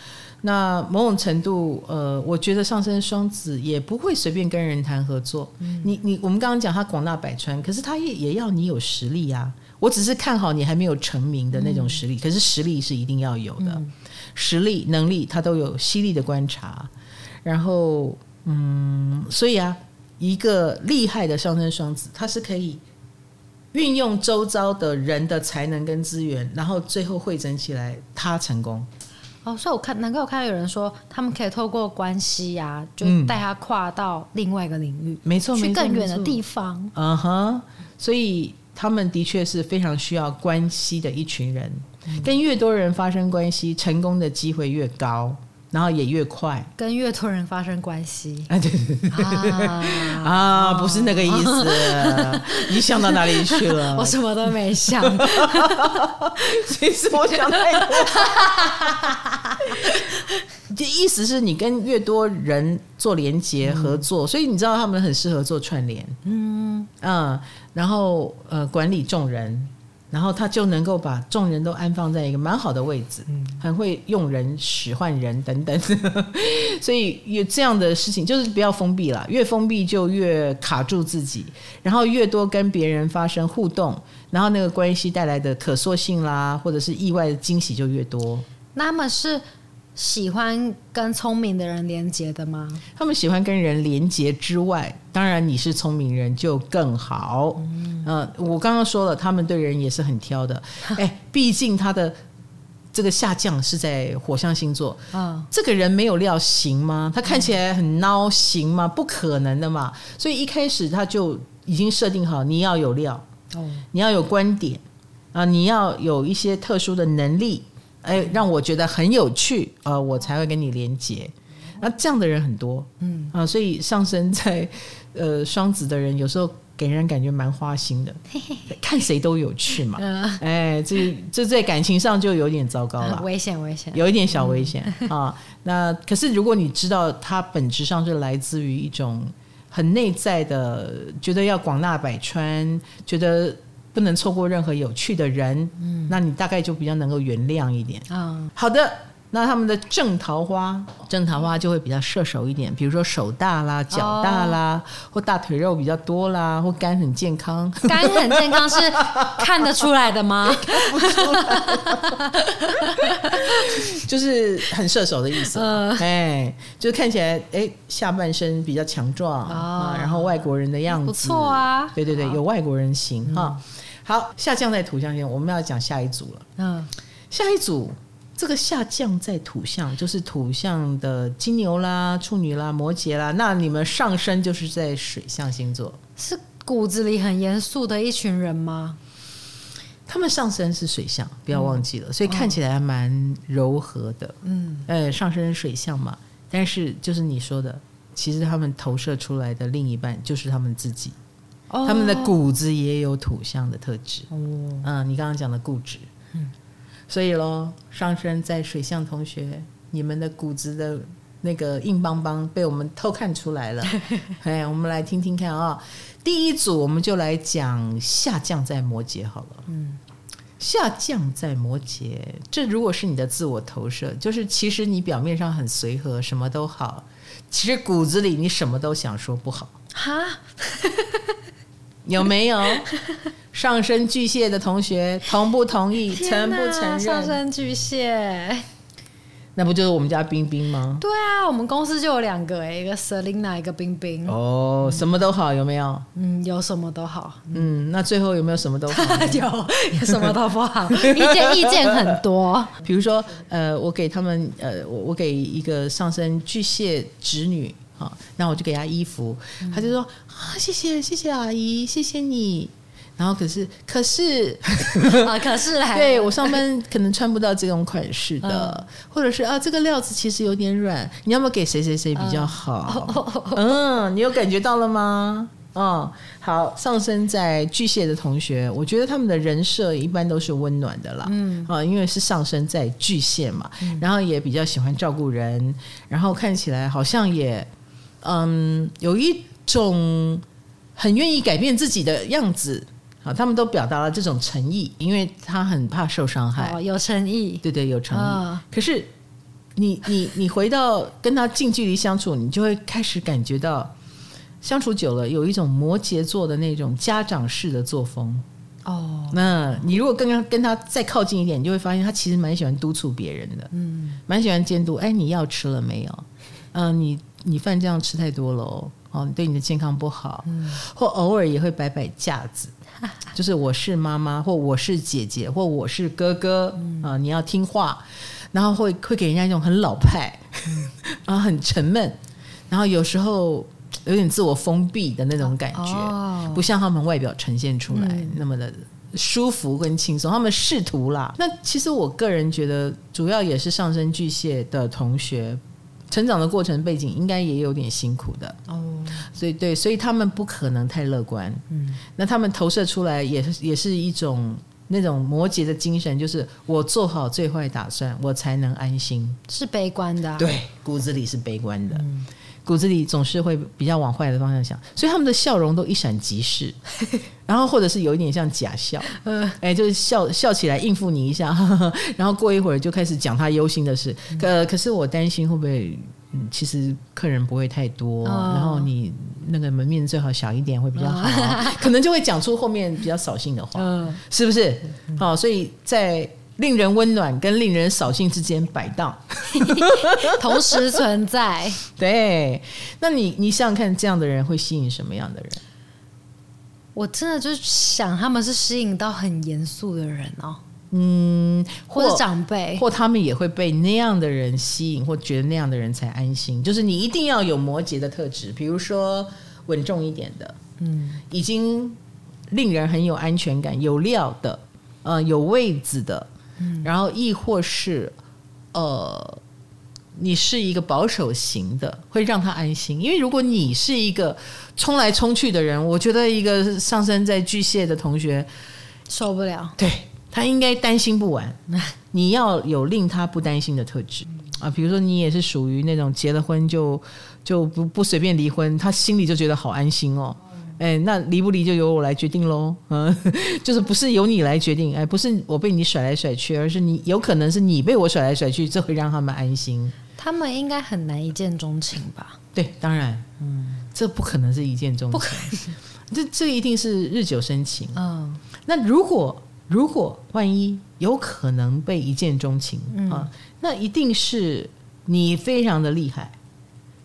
那某种程度，呃，我觉得上升双子也不会随便跟人谈合作。嗯、你你，我们刚刚讲他广纳百川，可是他也也要你有实力呀、啊。我只是看好你还没有成名的那种实力，嗯、可是实力是一定要有的，嗯、实力能力他都有犀利的观察。然后，嗯，所以啊，一个厉害的上升双子，他是可以运用周遭的人的才能跟资源，然后最后汇整起来，他成功。哦，所以我看，难怪我看到有人说，他们可以透过关系呀、啊，就带他跨到另外一个领域，没错、嗯，去更远的地方。嗯哼，所以他们的确是非常需要关系的一群人，嗯、跟越多人发生关系，成功的机会越高。然后也越快，跟越多人发生关系。啊，对对对啊，啊，不是那个意思，你想到哪里去了？我什么都没想，其实我想太多。这意思是你跟越多人做连接合作，嗯、所以你知道他们很适合做串联，嗯嗯，然后呃管理众人。然后他就能够把众人都安放在一个蛮好的位置，嗯，很会用人、使唤人等等，所以有这样的事情，就是不要封闭了，越封闭就越卡住自己，然后越多跟别人发生互动，然后那个关系带来的可塑性啦，或者是意外的惊喜就越多。那么是。喜欢跟聪明的人连接的吗？他们喜欢跟人连接之外，当然你是聪明人就更好。嗯、呃，我刚刚说了，他们对人也是很挑的。哎，毕竟他的这个下降是在火象星座，嗯，这个人没有料行吗？他看起来很孬行吗？不可能的嘛。所以一开始他就已经设定好，你要有料，哦，你要有观点啊、呃，你要有一些特殊的能力。哎，让我觉得很有趣，呃，我才会跟你连接。那这样的人很多，嗯啊、呃，所以上升在呃双子的人，有时候给人感觉蛮花心的，看谁都有趣嘛。哎，这这在感情上就有点糟糕了，危险危险，有一点小危险、嗯、啊。那可是如果你知道，它本质上是来自于一种很内在的，觉得要广纳百川，觉得。不能错过任何有趣的人，嗯，那你大概就比较能够原谅一点啊。嗯、好的，那他们的正桃花，正桃花就会比较射手一点，比如说手大啦、脚大啦，哦、或大腿肉比较多啦，或肝很健康。肝很健康是 看得出来的吗？看不出来，就是很射手的意思。哎、呃，就是看起来哎下半身比较强壮啊，然后外国人的样子，不错啊。对对对，有外国人型哈。嗯好，下降在土象星，我们要讲下一组了。嗯，下一组这个下降在土象，就是土象的金牛啦、处女啦、摩羯啦。那你们上升就是在水象星座，是骨子里很严肃的一群人吗？他们上升是水象，不要忘记了，嗯、所以看起来还蛮柔和的。嗯，呃，上升水象嘛，但是就是你说的，其实他们投射出来的另一半就是他们自己。他们的骨子也有土象的特质，哦，嗯，你刚刚讲的固执，嗯，所以喽，上升在水象同学，你们的骨子的那个硬邦邦被我们偷看出来了，哎，我们来听听看啊，第一组我们就来讲下降在摩羯好了，嗯，下降在摩羯，这如果是你的自我投射，就是其实你表面上很随和，什么都好，其实骨子里你什么都想说不好。哈，有没有上升巨蟹的同学同不同意？承不承认？上升巨蟹。那不就是我们家冰冰吗？对啊，我们公司就有两个，一个 Selina，一个冰冰。哦，什么都好，有没有？嗯，有什么都好。嗯，那最后有没有什么都好？有，有什么都不好，意见意见很多。比如说，呃，我给他们，呃，我我给一个上升巨蟹侄女啊，那我就给他衣服，他就说啊，谢谢谢谢阿姨，谢谢你。然后可是可是 啊，可是 来对我上班可能穿不到这种款式的，嗯、或者是啊，这个料子其实有点软，你要不要给谁谁谁比较好？嗯，嗯，你有感觉到了吗？嗯，好，上升在巨蟹的同学，我觉得他们的人设一般都是温暖的啦，嗯啊，因为是上升在巨蟹嘛，嗯、然后也比较喜欢照顾人，然后看起来好像也嗯有一种很愿意改变自己的样子。啊，他们都表达了这种诚意，因为他很怕受伤害。哦，有诚意，对对，有诚意。哦、可是你，你你你回到跟他近距离相处，你就会开始感觉到相处久了，有一种摩羯座的那种家长式的作风。哦，那你如果跟他跟他再靠近一点，你就会发现他其实蛮喜欢督促别人的，嗯，蛮喜欢监督。哎，你药吃了没有？嗯、呃，你你饭这样吃太多了哦，哦，对你的健康不好。嗯，或偶尔也会摆摆架子。就是我是妈妈，或我是姐姐，或我是哥哥啊！你要听话，然后会会给人家一种很老派，嗯、然 后很沉闷，然后有时候有点自我封闭的那种感觉，哦、不像他们外表呈现出来那么的舒服跟轻松。他们试图啦，那其实我个人觉得，主要也是上升巨蟹的同学。成长的过程背景应该也有点辛苦的哦，所以对，所以他们不可能太乐观。嗯，那他们投射出来也是也是一种那种摩羯的精神，就是我做好最坏打算，我才能安心。是悲观的啊，对，骨子里是悲观的。嗯骨子里总是会比较往坏的方向想，所以他们的笑容都一闪即逝，然后或者是有一点像假笑，嗯，哎，就是笑笑起来应付你一下，然后过一会儿就开始讲他忧心的事。呃，可是我担心会不会，嗯，其实客人不会太多，哦，然后你那个门面最好小一点会比较好，可能就会讲出后面比较扫兴的话，嗯，是不是？好，所以在。令人温暖跟令人扫兴之间摆荡，同时存在。对，那你你想想看，这样的人会吸引什么样的人？我真的就想，他们是吸引到很严肃的人哦。嗯，或者长辈，或他们也会被那样的人吸引，或觉得那样的人才安心。就是你一定要有摩羯的特质，比如说稳重一点的，嗯，已经令人很有安全感、有料的，呃，有位子的。然后亦或是，呃，你是一个保守型的，会让他安心。因为如果你是一个冲来冲去的人，我觉得一个上升在巨蟹的同学受不了。对，他应该担心不完。你要有令他不担心的特质啊，比如说你也是属于那种结了婚就就不不随便离婚，他心里就觉得好安心哦。哎，那离不离就由我来决定喽。嗯，就是不是由你来决定，哎，不是我被你甩来甩去，而是你有可能是你被我甩来甩去，这会让他们安心。他们应该很难一见钟情吧？对，当然，嗯，这不可能是一见钟情，不可能，这这一定是日久生情。嗯，那如果如果万一有可能被一见钟情啊，那一定是你非常的厉害。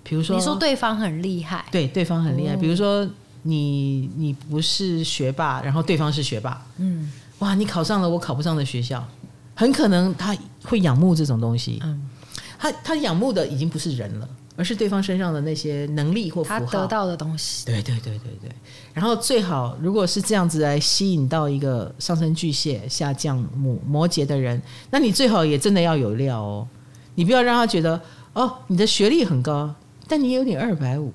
比如说，你说对方很厉害，对，对方很厉害，比如说。你你不是学霸，然后对方是学霸，嗯，哇，你考上了我考不上的学校，很可能他会仰慕这种东西，嗯，他他仰慕的已经不是人了，而是对方身上的那些能力或他得到的东西，对对对对对。然后最好如果是这样子来吸引到一个上升巨蟹下降摩摩羯的人，那你最好也真的要有料哦，你不要让他觉得哦，你的学历很高，但你有点二百五。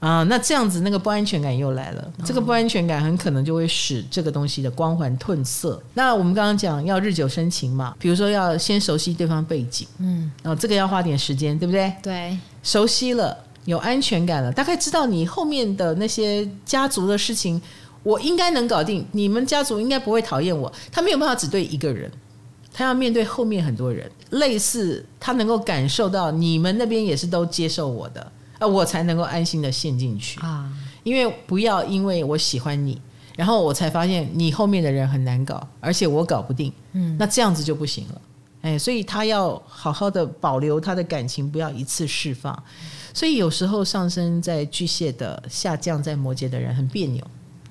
啊，那这样子那个不安全感又来了，哦、这个不安全感很可能就会使这个东西的光环褪色。那我们刚刚讲要日久生情嘛，比如说要先熟悉对方背景，嗯，然后这个要花点时间，对不对？对，熟悉了，有安全感了，大概知道你后面的那些家族的事情，我应该能搞定，你们家族应该不会讨厌我。他没有办法只对一个人，他要面对后面很多人。类似他能够感受到你们那边也是都接受我的，啊，我才能够安心的陷进去啊。因为不要因为我喜欢你，然后我才发现你后面的人很难搞，而且我搞不定，嗯，那这样子就不行了。哎，所以他要好好的保留他的感情，不要一次释放。所以有时候上升在巨蟹的下降在摩羯的人很别扭，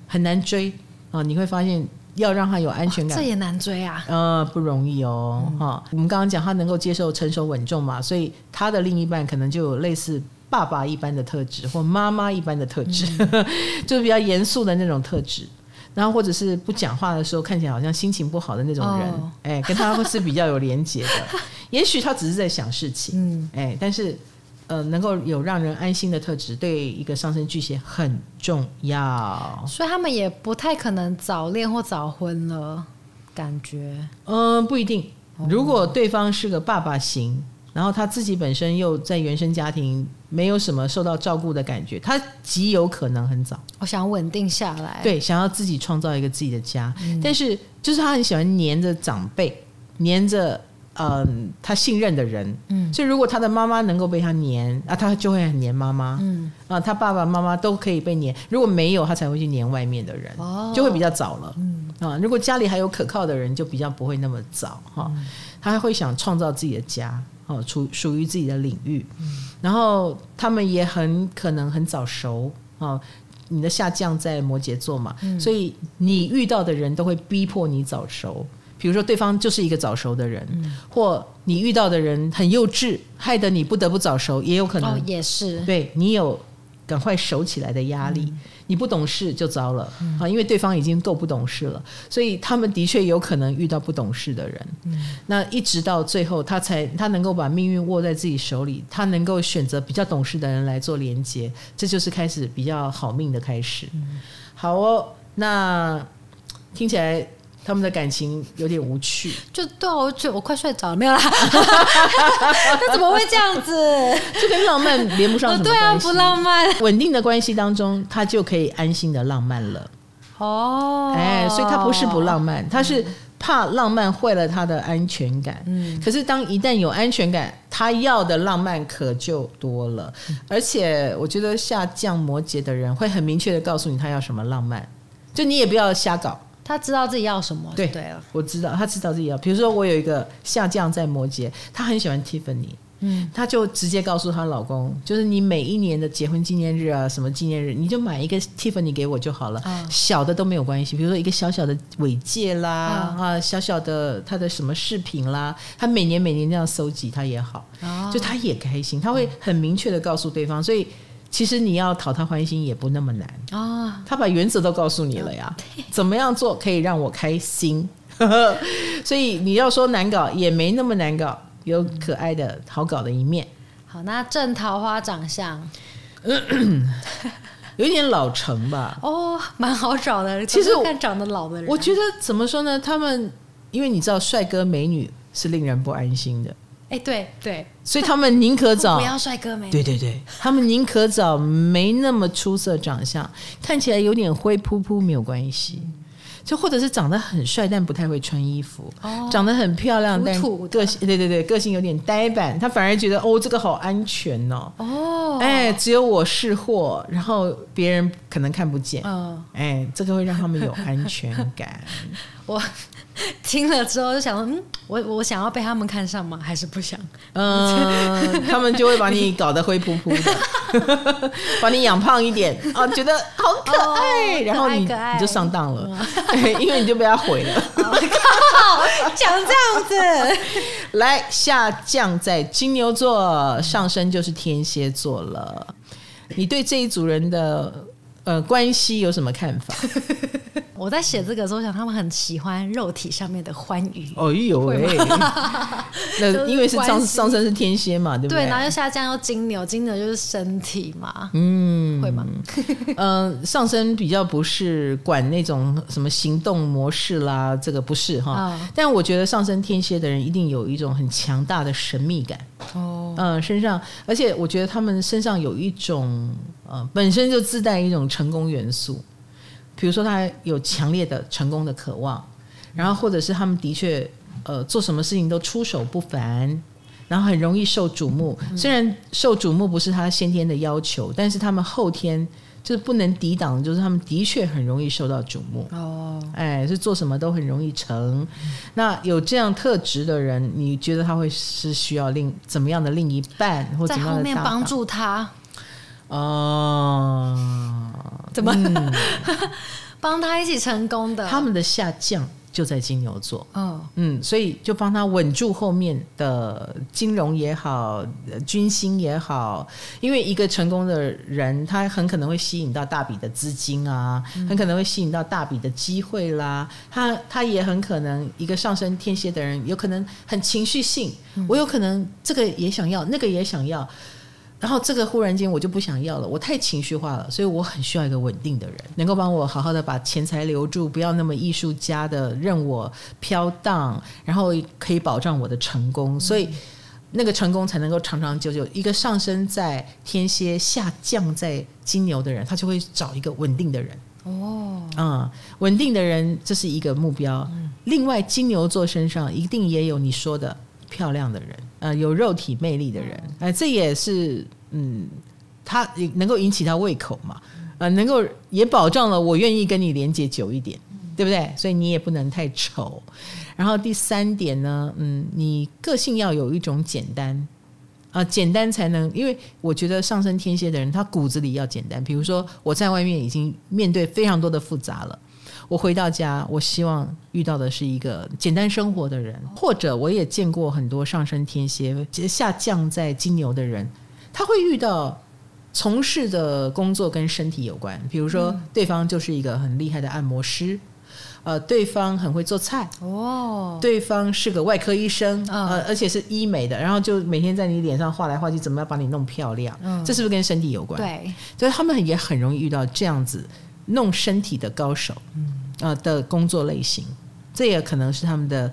很难追啊！你会发现要让他有安全感，这也难追啊。呃，不容易哦。哈、嗯，我们刚刚讲他能够接受成熟稳重嘛，所以他的另一半可能就有类似爸爸一般的特质，或妈妈一般的特质，嗯、就是比较严肃的那种特质。然后或者是不讲话的时候，看起来好像心情不好的那种人，哦、哎，跟他会是比较有连结的。也许他只是在想事情，嗯，哎，但是。呃，能够有让人安心的特质，对一个上升巨蟹很重要。所以他们也不太可能早恋或早婚了，感觉。嗯、呃，不一定。如果对方是个爸爸型，然后他自己本身又在原生家庭没有什么受到照顾的感觉，他极有可能很早。我想稳定下来，对，想要自己创造一个自己的家。嗯、但是，就是他很喜欢黏着长辈，黏着。嗯，他信任的人，嗯，所以如果他的妈妈能够被他黏，啊，他就会很黏妈妈，嗯，啊，他爸爸妈妈都可以被黏，如果没有，他才会去黏外面的人，哦，就会比较早了，嗯，啊，如果家里还有可靠的人，就比较不会那么早，哈，他还会想创造自己的家，哦，属属于自己的领域，然后他们也很可能很早熟，哦，你的下降在摩羯座嘛，所以你遇到的人都会逼迫你早熟。比如说，对方就是一个早熟的人，嗯、或你遇到的人很幼稚，害得你不得不早熟，也有可能。哦，也是。对，你有赶快熟起来的压力，嗯、你不懂事就糟了啊！嗯、因为对方已经够不懂事了，所以他们的确有可能遇到不懂事的人。嗯、那一直到最后，他才他能够把命运握在自己手里，他能够选择比较懂事的人来做连接，这就是开始比较好命的开始。嗯、好哦，那听起来。他们的感情有点无趣，就对啊我觉得我快睡着了，没有啦。那怎么会这样子？就跟浪漫连不上？对啊，不浪漫。稳定的关系当中，他就可以安心的浪漫了。哦，哎，所以他不是不浪漫，他是怕浪漫坏了他的安全感。嗯，可是当一旦有安全感，他要的浪漫可就多了。而且我觉得下降摩羯的人会很明确的告诉你他要什么浪漫，就你也不要瞎搞。他知道自己要什么，对对了，我知道他知道自己要。比如说，我有一个下降在摩羯，他很喜欢 Tiffany，嗯，他就直接告诉她老公，就是你每一年的结婚纪念日啊，什么纪念日，你就买一个 Tiffany 给我就好了，哦、小的都没有关系。比如说一个小小的尾戒啦，哦、啊，小小的他的什么饰品啦，他每年每年这样收集，他也好，哦、就他也开心，他会很明确的告诉对方，所以。其实你要讨他欢心也不那么难啊，他把原则都告诉你了呀，怎么样做可以让我开心？所以你要说难搞也没那么难搞，有可爱的好搞的一面。好，那正桃花长相，有一点老成吧？哦，蛮好找的。其实看长得老的人，我觉得怎么说呢？他们因为你知道，帅哥美女是令人不安心的。哎，对对，所以他们宁可找不要帅哥美女。对对对，他们宁可找没那么出色长相，看起来有点灰扑扑没有关系，就或者是长得很帅但不太会穿衣服，哦、长得很漂亮但个性对对对个性有点呆板，他反而觉得哦这个好安全哦。哦，哎，只有我是货，然后别人可能看不见。哦，哎，这个会让他们有安全感。我。听了之后就想说，嗯，我我想要被他们看上吗？还是不想？嗯，他们就会把你搞得灰扑扑的，把你养胖一点啊，觉得好可爱，哦、然后你你就上当了，嗯、因为你就被他毁了。靠，讲这样子，来下降在金牛座，上升就是天蝎座了。你对这一组人的呃关系有什么看法？我在写这个时候，想他们很喜欢肉体上面的欢愉。哦呦喂！那 因为是上上升是天蝎嘛，对不对？对，然后又下降又金牛，金牛就是身体嘛。嗯，会吗？嗯、呃，上升比较不是管那种什么行动模式啦，这个不是哈。哦、但我觉得上升天蝎的人一定有一种很强大的神秘感。哦，嗯、呃，身上，而且我觉得他们身上有一种呃，本身就自带一种成功元素。比如说他有强烈的成功的渴望，然后或者是他们的确呃做什么事情都出手不凡，然后很容易受瞩目。虽然受瞩目不是他先天的要求，但是他们后天就是不能抵挡，就是他们的确很容易受到瞩目。哦，哎，是做什么都很容易成。那有这样特质的人，你觉得他会是需要另怎么样的另一半，或怎么样的在后面帮助他？哦，怎么帮、嗯、他一起成功的？他们的下降就在金牛座，哦、嗯，所以就帮他稳住后面的金融也好，军心也好。因为一个成功的人，他很可能会吸引到大笔的资金啊，很可能会吸引到大笔的机会啦。他他也很可能一个上升天蝎的人，有可能很情绪性，我有可能这个也想要，那个也想要。然后这个忽然间我就不想要了，我太情绪化了，所以我很需要一个稳定的人，能够帮我好好的把钱财留住，不要那么艺术家的任我飘荡，然后可以保障我的成功，所以那个成功才能够长长久久。一个上升在天蝎下降在金牛的人，他就会找一个稳定的人。哦，嗯，稳定的人这是一个目标。另外，金牛座身上一定也有你说的。漂亮的人，呃，有肉体魅力的人，哎、呃，这也是，嗯，他能够引起他胃口嘛，呃，能够也保障了我愿意跟你连接久一点，对不对？所以你也不能太丑。然后第三点呢，嗯，你个性要有一种简单，啊、呃，简单才能，因为我觉得上升天蝎的人，他骨子里要简单。比如说，我在外面已经面对非常多的复杂了。我回到家，我希望遇到的是一个简单生活的人，或者我也见过很多上升天蝎下降在金牛的人，他会遇到从事的工作跟身体有关，比如说对方就是一个很厉害的按摩师，呃，对方很会做菜，哦，对方是个外科医生，呃，而且是医美的，然后就每天在你脸上画来画去，怎么样把你弄漂亮？嗯，这是不是跟身体有关？对，所以他们也很容易遇到这样子弄身体的高手。嗯。呃的工作类型，这也可能是他们的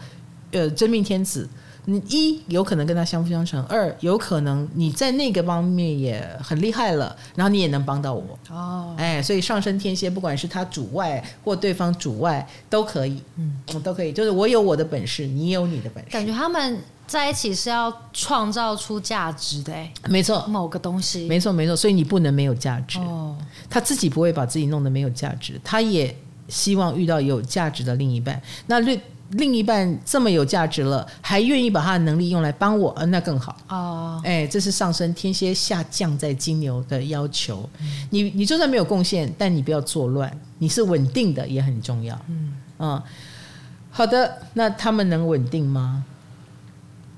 呃真命天子。你一有可能跟他相辅相成，二有可能你在那个方面也很厉害了，然后你也能帮到我哦。哎，所以上升天蝎，不管是他主外或对方主外都可以，嗯，都可以。就是我有我的本事，你有你的本事。感觉他们在一起是要创造出价值的，哎，没错，某个东西，没错没错。所以你不能没有价值哦。他自己不会把自己弄得没有价值，他也。希望遇到有价值的另一半，那另另一半这么有价值了，还愿意把他的能力用来帮我，呃，那更好哦。哎，这是上升天蝎下降在金牛的要求。嗯、你你就算没有贡献，但你不要作乱，你是稳定的也很重要。嗯嗯，好的，那他们能稳定吗？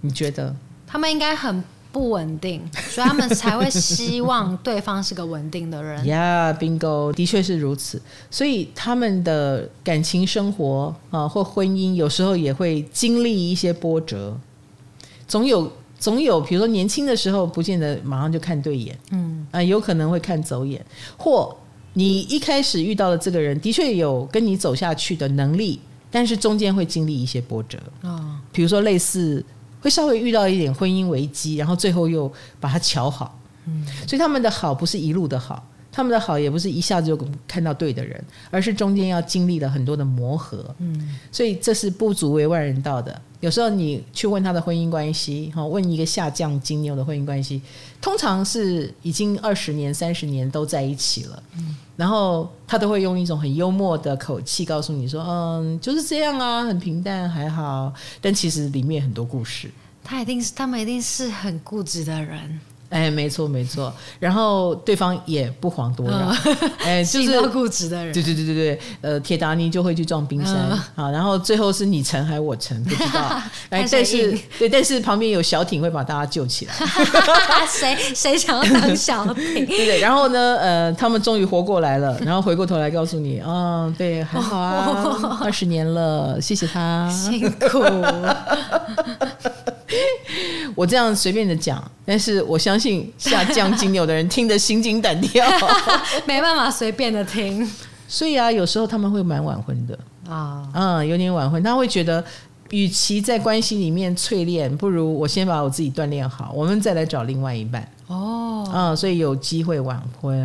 你觉得？他们应该很。不稳定，所以他们才会希望对方是个稳定的人。呀、yeah，bingo，的确是如此。所以他们的感情生活啊，或婚姻，有时候也会经历一些波折。总有总有，比如说年轻的时候，不见得马上就看对眼，嗯啊，有可能会看走眼。或你一开始遇到的这个人，的确有跟你走下去的能力，但是中间会经历一些波折啊，比如说类似。会稍微遇到一点婚姻危机，然后最后又把它瞧好。嗯，所以他们的好不是一路的好，他们的好也不是一下子就看到对的人，而是中间要经历了很多的磨合。嗯，所以这是不足为外人道的。有时候你去问他的婚姻关系，哈，问一个下降金牛的婚姻关系，通常是已经二十年、三十年都在一起了。嗯，然后他都会用一种很幽默的口气告诉你说：“嗯，就是这样啊，很平淡，还好。”但其实里面很多故事。他一定是，他们一定是很固执的人。哎，没错没错，然后对方也不遑多让，嗯、哎，就是固执的人。对对对对对，呃，铁达尼就会去撞冰山啊、嗯，然后最后是你沉还是我沉，不知道。哎，但是对，但是旁边有小艇会把大家救起来。谁谁想要当小艇？对对，然后呢，呃，他们终于活过来了，然后回过头来告诉你，嗯，对，很好啊，二十年了，谢谢他，辛苦。我这样随便的讲，但是我相信下降金牛的人听得心惊胆跳，没办法随便的听。所以啊，有时候他们会蛮晚婚的啊，嗯，有点晚婚，他会觉得，与其在关系里面淬炼，不如我先把我自己锻炼好，我们再来找另外一半。哦，哦，啊，所以有机会晚婚。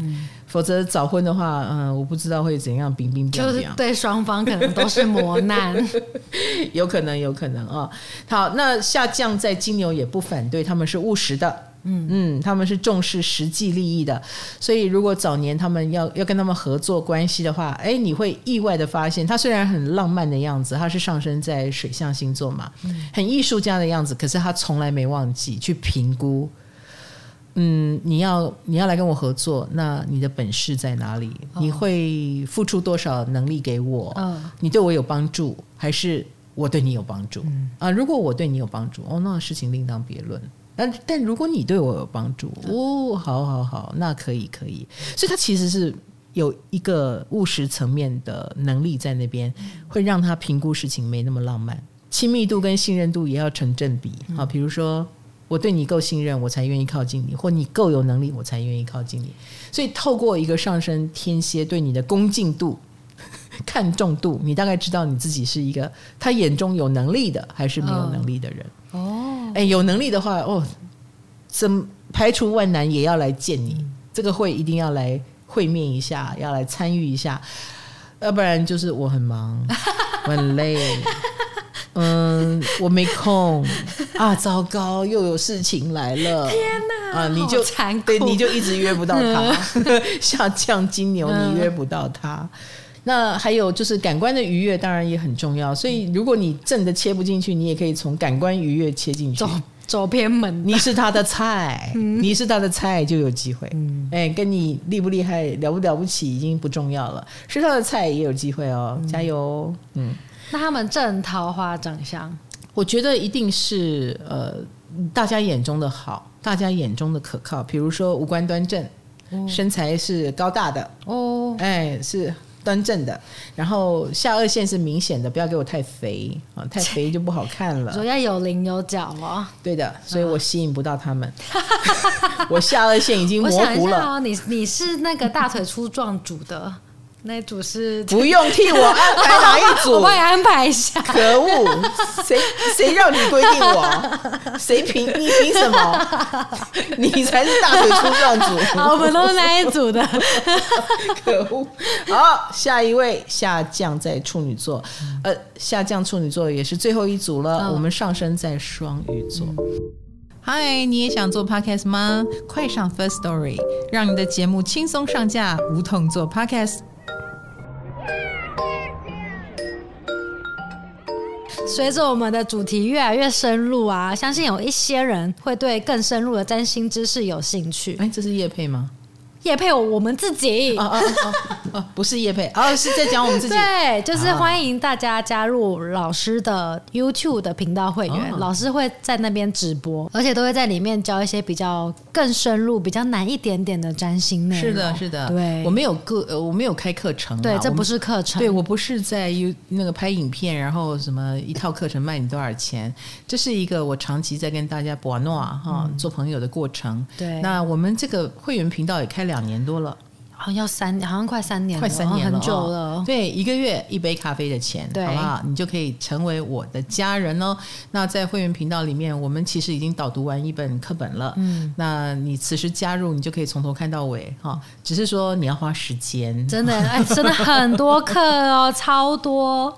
嗯，否则早婚的话，嗯，我不知道会怎样，冰冰冰就是对双方可能都是磨难，有可能，有可能啊。好，那下降在金牛也不反对，他们是务实的。嗯。嗯，他们是重视实际利益的，所以如果早年他们要要跟他们合作关系的话，哎，你会意外的发现，他虽然很浪漫的样子，他是上升在水象星座嘛，很艺术家的样子，可是他从来没忘记去评估，嗯，你要你要来跟我合作，那你的本事在哪里？你会付出多少能力给我？你对我有帮助，还是我对你有帮助？啊，如果我对你有帮助，哦，那事情另当别论。但但如果你对我有帮助，哦，好好好，那可以可以。所以他其实是有一个务实层面的能力在那边，会让他评估事情没那么浪漫。亲密度跟信任度也要成正比。啊，比如说我对你够信任，我才愿意靠近你；或你够有能力，我才愿意靠近你。所以透过一个上升天蝎对你的恭敬度、看重度，你大概知道你自己是一个他眼中有能力的，还是没有能力的人。哦。哎，有能力的话，哦，怎排除万难也要来见你？这个会一定要来会面一下，要来参与一下，要不然就是我很忙，我很累，嗯，我没空啊，糟糕，又有事情来了，天哪！啊，你就对，你就一直约不到他，下降金牛，你约不到他。那还有就是感官的愉悦，当然也很重要。所以如果你正的切不进去，你也可以从感官愉悦切进去，走走偏门。你是他的菜，嗯、你是他的菜就有机会。哎、嗯欸，跟你厉不厉害、了不了不起已经不重要了，是他的菜也有机会哦，加油！嗯，那他们正桃花长相，我觉得一定是呃，大家眼中的好，大家眼中的可靠。比如说五官端正，哦、身材是高大的哦，哎、欸、是。端正的，然后下颚线是明显的，不要给我太肥啊，太肥就不好看了。主要有棱有角哦。对的，所以我吸引不到他们。我下颚线已经模糊了。哦、你你是那个大腿粗壮组的。那一组是不用替我安排哪一组，我帮你安排一下。可恶，谁谁让你规定我？谁凭你凭什么？你才是大腿粗壮组。好，我们都是那一组的。可恶！好，下一位下降在处女座，呃，下降处女座也是最后一组了。哦、我们上升在双鱼座。嗨，你也想做 podcast 吗？快上 First Story，让你的节目轻松上架，无痛做 podcast。随着我们的主题越来越深入啊，相信有一些人会对更深入的占星知识有兴趣。哎，这是叶佩吗？业配我们自己！不是叶配，而是在讲我们自己。对，就是欢迎大家加入老师的 YouTube 的频道会员，老师会在那边直播，而且都会在里面教一些比较更深入、比较难一点点的占星内容。是的，是的，对，我没有课，呃，我没有开课程。对，这不是课程。对，我不是在 You 那个拍影片，然后什么一套课程卖你多少钱？这是一个我长期在跟大家博诺哈做朋友的过程。对，那我们这个会员频道也开两年多了，好像要三，好像快三年了，快三年了，很久了。哦。对，一个月一杯咖啡的钱，好不好？你就可以成为我的家人哦。那在会员频道里面，我们其实已经导读完一本课本了。嗯，那你此时加入，你就可以从头看到尾哈。只是说你要花时间，真的，哎，真的很多课哦，超多。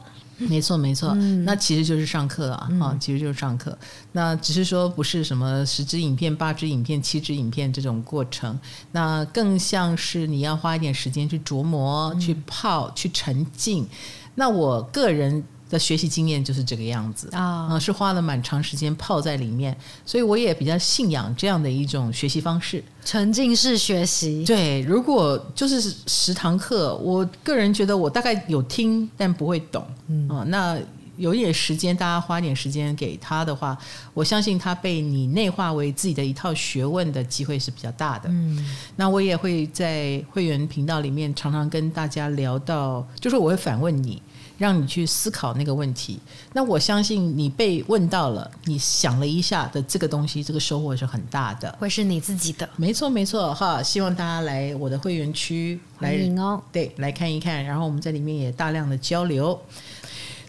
没错，没错，嗯、那其实就是上课啊，啊、嗯，其实就是上课。那只是说不是什么十支影片、八支影片、七支影片这种过程，那更像是你要花一点时间去琢磨、嗯、去泡、去沉浸。那我个人。的学习经验就是这个样子啊，哦、是花了蛮长时间泡在里面，所以我也比较信仰这样的一种学习方式，沉浸式学习。对，如果就是十堂课，我个人觉得我大概有听，但不会懂。嗯、哦，那有一点时间，大家花点时间给他的话，我相信他被你内化为自己的一套学问的机会是比较大的。嗯，那我也会在会员频道里面常常跟大家聊到，就是我会反问你。让你去思考那个问题，那我相信你被问到了，你想了一下的这个东西，这个收获是很大的，会是你自己的。没错，没错，哈，希望大家来我的会员区来，欢迎哦，对，来看一看，然后我们在里面也大量的交流。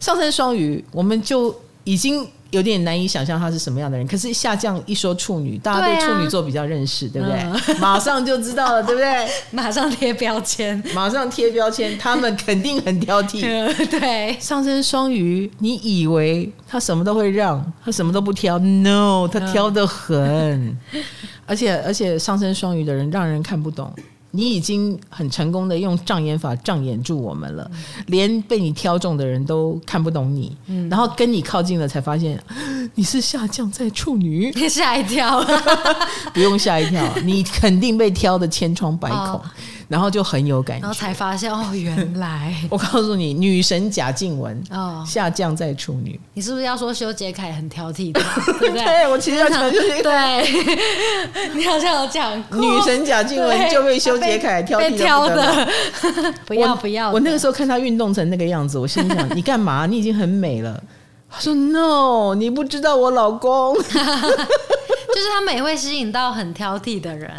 上升双鱼，我们就已经。有点难以想象他是什么样的人，可是下降一说处女，大家对处女座比较认识，对，不对？马上就知道了，对不对？马上贴标签，马上贴标签，他们肯定很挑剔。对，上升双鱼，你以为他什么都会让，他什么都不挑？No，他挑的很，嗯、而且而且上升双鱼的人让人看不懂。你已经很成功的用障眼法障眼住我们了，连被你挑中的人都看不懂你，嗯、然后跟你靠近了才发现你是下降在处女，吓一跳，不用吓一跳，你肯定被挑的千疮百孔。哦然后就很有感觉，然后才发现哦，原来 我告诉你，女神贾静雯哦下降在处女，你是不是要说修杰楷很挑剔的？对不对？对，我其实要讲就是 对，你好像有讲女神贾静雯就被修杰楷挑剔挑的，不要不要！我那个时候看她运动成那个样子，我心想你干嘛？你已经很美了。他说 No，你不知道我老公，就是他美会吸引到很挑剔的人，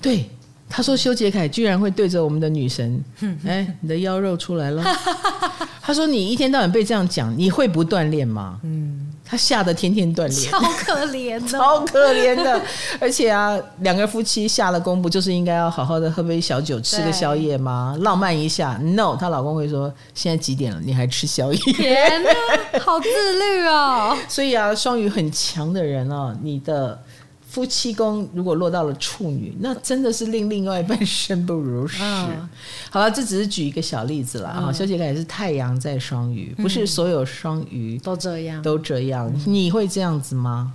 对。他说：“修杰楷居然会对着我们的女神，哎，你的腰肉出来了。”他说：“你一天到晚被这样讲，你会不锻炼吗？”嗯，他吓得天天锻炼，超可怜的，超可怜的。而且啊，两个夫妻下了功夫，就是应该要好好的喝杯小酒，吃个宵夜吗？浪漫一下？No，她老公会说：“现在几点了？你还吃宵夜？”天哪，好自律哦。所以啊，双鱼很强的人哦，你的。夫妻宫如果落到了处女，那真的是令另外一半生不如死。嗯、好了，这只是举一个小例子了啊。嗯、修杰楷也是太阳在双鱼，不是所有双鱼都这样，都这样。你会这样子吗？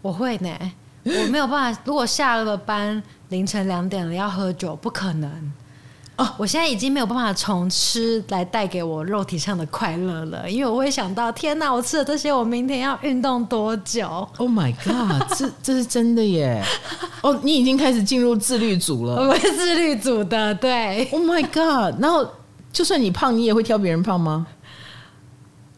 我会呢，我没有办法。如果下了班，凌晨两点了要喝酒，不可能。哦，我现在已经没有办法从吃来带给我肉体上的快乐了，因为我会想到，天哪，我吃了这些，我明天要运动多久？Oh my god，这这是真的耶！哦，oh, 你已经开始进入自律组了。我是自律组的，对。Oh my god，然后就算你胖，你也会挑别人胖吗？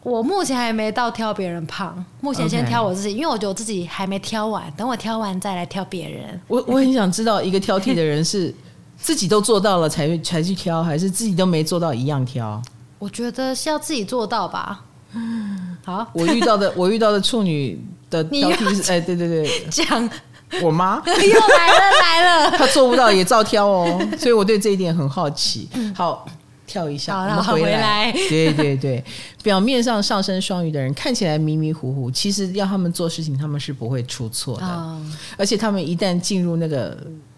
我目前还没到挑别人胖，目前先挑我自己.因为我觉得我自己还没挑完，等我挑完再来挑别人。我我很想知道，一个挑剔的人是。自己都做到了才才去挑，还是自己都没做到一样挑？我觉得是要自己做到吧。好，我遇到的 我遇到的处女的挑剔是，哎，对对对，讲我妈 又来了来了，她做不到也照挑哦，所以我对这一点很好奇。好，跳一下，好，我们回来。对对对，表面上上升双鱼的人看起来迷迷糊糊，其实要他们做事情，他们是不会出错的，而且他们一旦进入那个。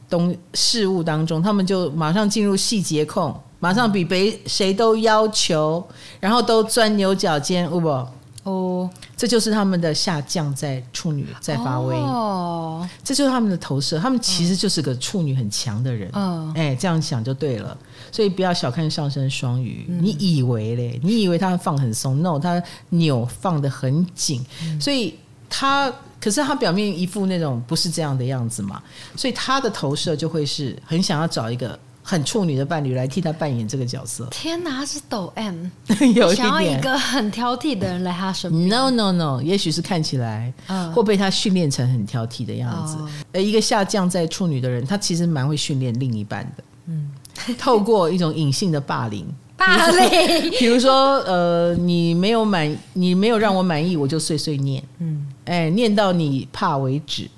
东事物当中，他们就马上进入细节控，马上比谁谁都要求，然后都钻牛角尖，不不哦，这就是他们的下降在处女在发威。哦，这就是他们的投射，他们其实就是个处女很强的人，嗯，哎，这样想就对了，所以不要小看上升双鱼，嗯、你以为嘞？你以为他放很松？No，他扭放的很紧，嗯、所以他。可是他表面一副那种不是这样的样子嘛，所以他的投射就会是很想要找一个很处女的伴侣来替他扮演这个角色。天哪，他是抖 M，有想要一个很挑剔的人来他身边。No No No，也许是看起来会被他训练成很挑剔的样子。而、uh, 一个下降在处女的人，他其实蛮会训练另一半的。嗯，透过一种隐性的霸凌，霸凌，比如说呃，你没有满，你没有让我满意，我就碎碎念。嗯。哎，念到你怕为止，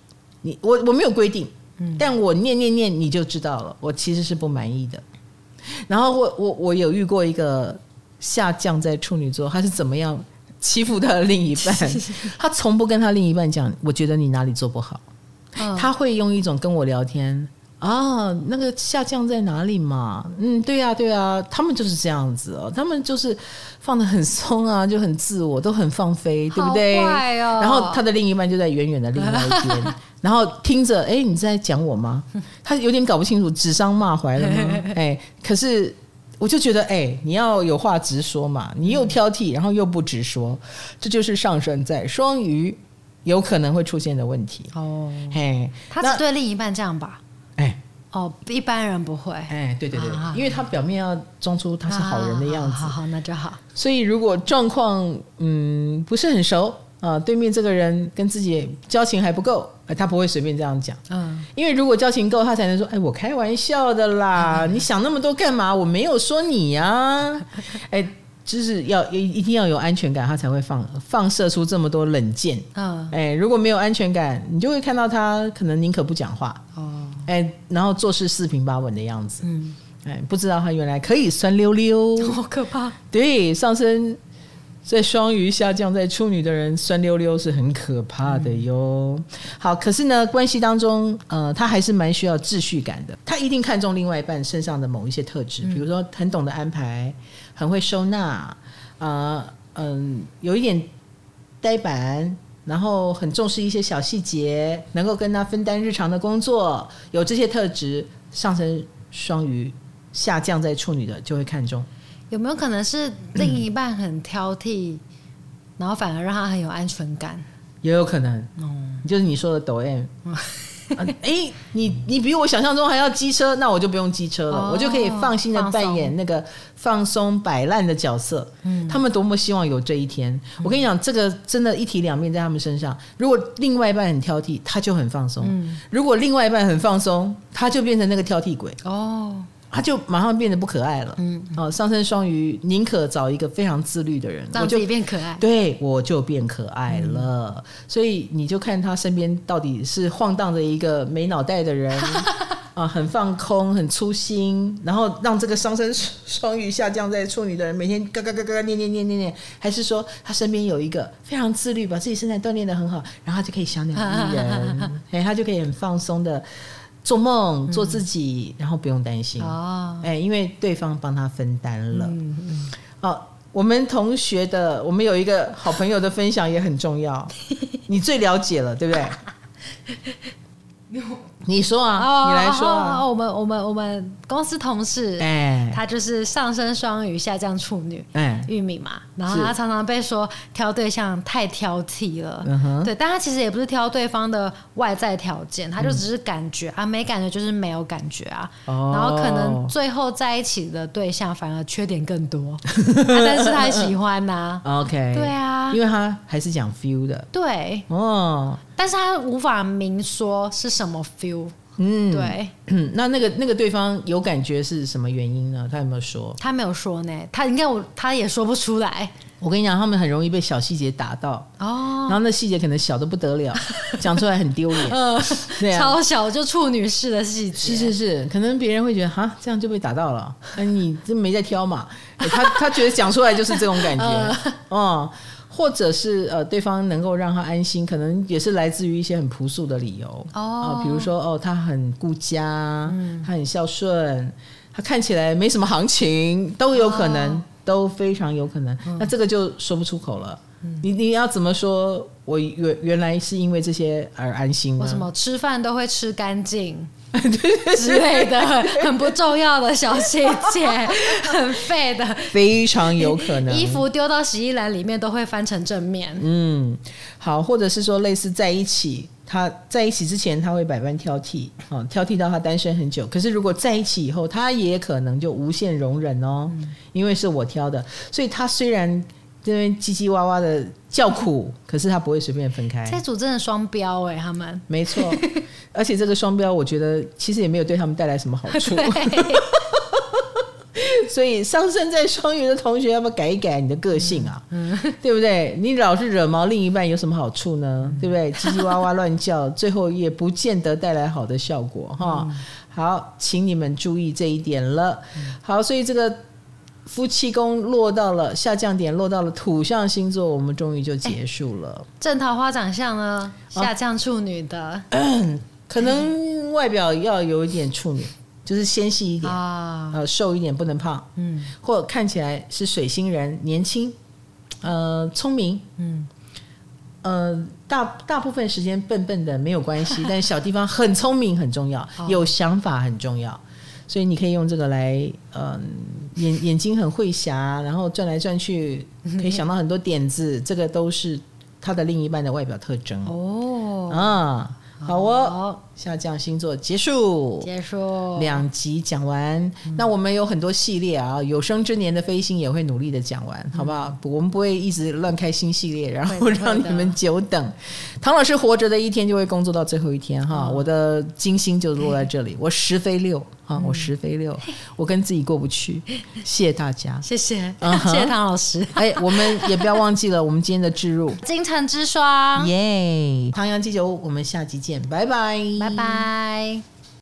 你我我没有规定，嗯、但我念念念你就知道了，我其实是不满意的。然后我我我有遇过一个下降在处女座，他是怎么样欺负他的另一半？他从不跟他另一半讲，我觉得你哪里做不好，哦、他会用一种跟我聊天。啊，那个下降在哪里嘛？嗯，对呀、啊，对呀、啊，他们就是这样子哦，他们就是放的很松啊，就很自我，都很放飞，对不对？哦、然后他的另一半就在远远的另外一边，然后听着，哎，你在讲我吗？他有点搞不清楚，指桑骂槐了吗？哎，可是我就觉得，哎，你要有话直说嘛，你又挑剔，然后又不直说，这就是上升在双鱼有可能会出现的问题哦。嘿，他只对另一半这样吧？哎，哦，一般人不会。哎，对对对，啊、因为他表面要装出他是好人的样子。好，好，那就好。所以如果状况嗯不是很熟啊，对面这个人跟自己交情还不够，哎，他不会随便这样讲。嗯，因为如果交情够，他才能说，哎，我开玩笑的啦，你想那么多干嘛？我没有说你呀、啊。哎。就是要一一定要有安全感，他才会放放射出这么多冷箭。嗯，哎，如果没有安全感，你就会看到他可能宁可不讲话。哦，哎，然后做事四平八稳的样子。嗯，哎，不知道他原来可以酸溜溜，好可怕。对，上升在双鱼下降在处女的人，酸溜溜是很可怕的哟。嗯、好，可是呢，关系当中，呃，他还是蛮需要秩序感的。他一定看重另外一半身上的某一些特质，比如说很懂得安排。很会收纳，啊、呃，嗯，有一点呆板，然后很重视一些小细节，能够跟他分担日常的工作，有这些特质，上升双鱼下降在处女的就会看中。有没有可能是另一半很挑剔，嗯、然后反而让他很有安全感？也有可能，嗯，就是你说的抖 M。哎、欸，你你比我想象中还要机车，那我就不用机车了，哦、我就可以放心的扮演那个放松摆烂的角色。嗯，他们多么希望有这一天。嗯、我跟你讲，这个真的一体两面在他们身上。如果另外一半很挑剔，他就很放松；嗯、如果另外一半很放松，他就变成那个挑剔鬼。哦。他就马上变得不可爱了。嗯，哦，上升双鱼宁可找一个非常自律的人，让自己变可爱。对，我就变可爱了。嗯、所以你就看他身边到底是晃荡着一个没脑袋的人 啊，很放空、很粗心，然后让这个上升双鱼下降在处女的人每天嘎嘎嘎嘎念念念念念，还是说他身边有一个非常自律，把自己身材锻炼的很好，然后他就可以小鸟依人，哎，他就可以很放松的。做梦，做自己，嗯、然后不用担心哦，哎，因为对方帮他分担了。嗯嗯。哦，我们同学的，我们有一个好朋友的分享也很重要，你最了解了，对不对？你说啊，哦、你来说我们我们我们公司同事，哎，他就是上升双鱼，下降处女，哎，玉米嘛。然后他常常被说挑对象太挑剔了，是对，但他其实也不是挑对方的外在条件，他就只是感觉、嗯、啊，没感觉就是没有感觉啊。哦、然后可能最后在一起的对象反而缺点更多，啊、但是他喜欢呐、啊。OK，对啊，因为他还是讲 feel 的，对，哦。但是他无法明说是什么 feel，嗯，对，那那个那个对方有感觉是什么原因呢？他有没有说？他没有说呢，他应该我他也说不出来。我跟你讲，他们很容易被小细节打到。哦，然后那细节可能小的不得了，讲出来很丢脸，嗯，对啊，超小就处女式的细节，是是是，可能别人会觉得哈，这样就被打到了，那你这没在挑嘛？他他觉得讲出来就是这种感觉，哦、嗯。或者是呃，对方能够让他安心，可能也是来自于一些很朴素的理由。哦、呃，比如说哦，他很顾家，嗯、他很孝顺，他看起来没什么行情，都有可能，哦、都非常有可能。嗯、那这个就说不出口了。嗯、你你要怎么说？我原原来是因为这些而安心呢？为什么吃饭都会吃干净？之类的 很不重要的小细节，很废的，非常有可能。衣服丢到洗衣篮里面都会翻成正面。嗯，好，或者是说类似在一起，他在一起之前他会百般挑剔，哦，挑剔到他单身很久。可是如果在一起以后，他也可能就无限容忍哦，嗯、因为是我挑的，所以他虽然。这边叽叽哇哇的叫苦，可是他不会随便分开。这组真的双标哎，他们没错，而且这个双标，我觉得其实也没有对他们带来什么好处。所以上升在双鱼的同学，要不要改一改你的个性啊？嗯，对不对？你老是惹毛另一半，有什么好处呢？对不对？叽叽哇哇乱叫，最后也不见得带来好的效果哈。好，请你们注意这一点了。好，所以这个。夫妻宫落到了下降点，落到了土象星座，我们终于就结束了。欸、正桃花长相呢？下降处女的，啊、可能外表要有一点处女，就是纤细一点啊，呃，瘦一点，不能胖。嗯，或者看起来是水星人，年轻，呃，聪明，嗯，呃，大大部分时间笨笨的没有关系，但小地方很聪明很重要，有想法很重要。所以你可以用这个来，嗯，眼眼睛很会瞎，然后转来转去，可以想到很多点子，这个都是他的另一半的外表特征哦。啊，好哦，下降星座结束，结束两集讲完。嗯、那我们有很多系列啊，有生之年的飞星也会努力的讲完，嗯、好不好？我们不会一直乱开新系列，然后让你们久等。唐老师活着的一天就会工作到最后一天哈，哦、我的金星就落在这里，我十飞六。啊，我十飞六，我跟自己过不去。谢谢大家，谢谢，谢谢唐老师。哎，我们也不要忘记了，我们今天的置入金城之霜，耶！唐阳鸡酒屋，我们下集见，拜拜，拜拜。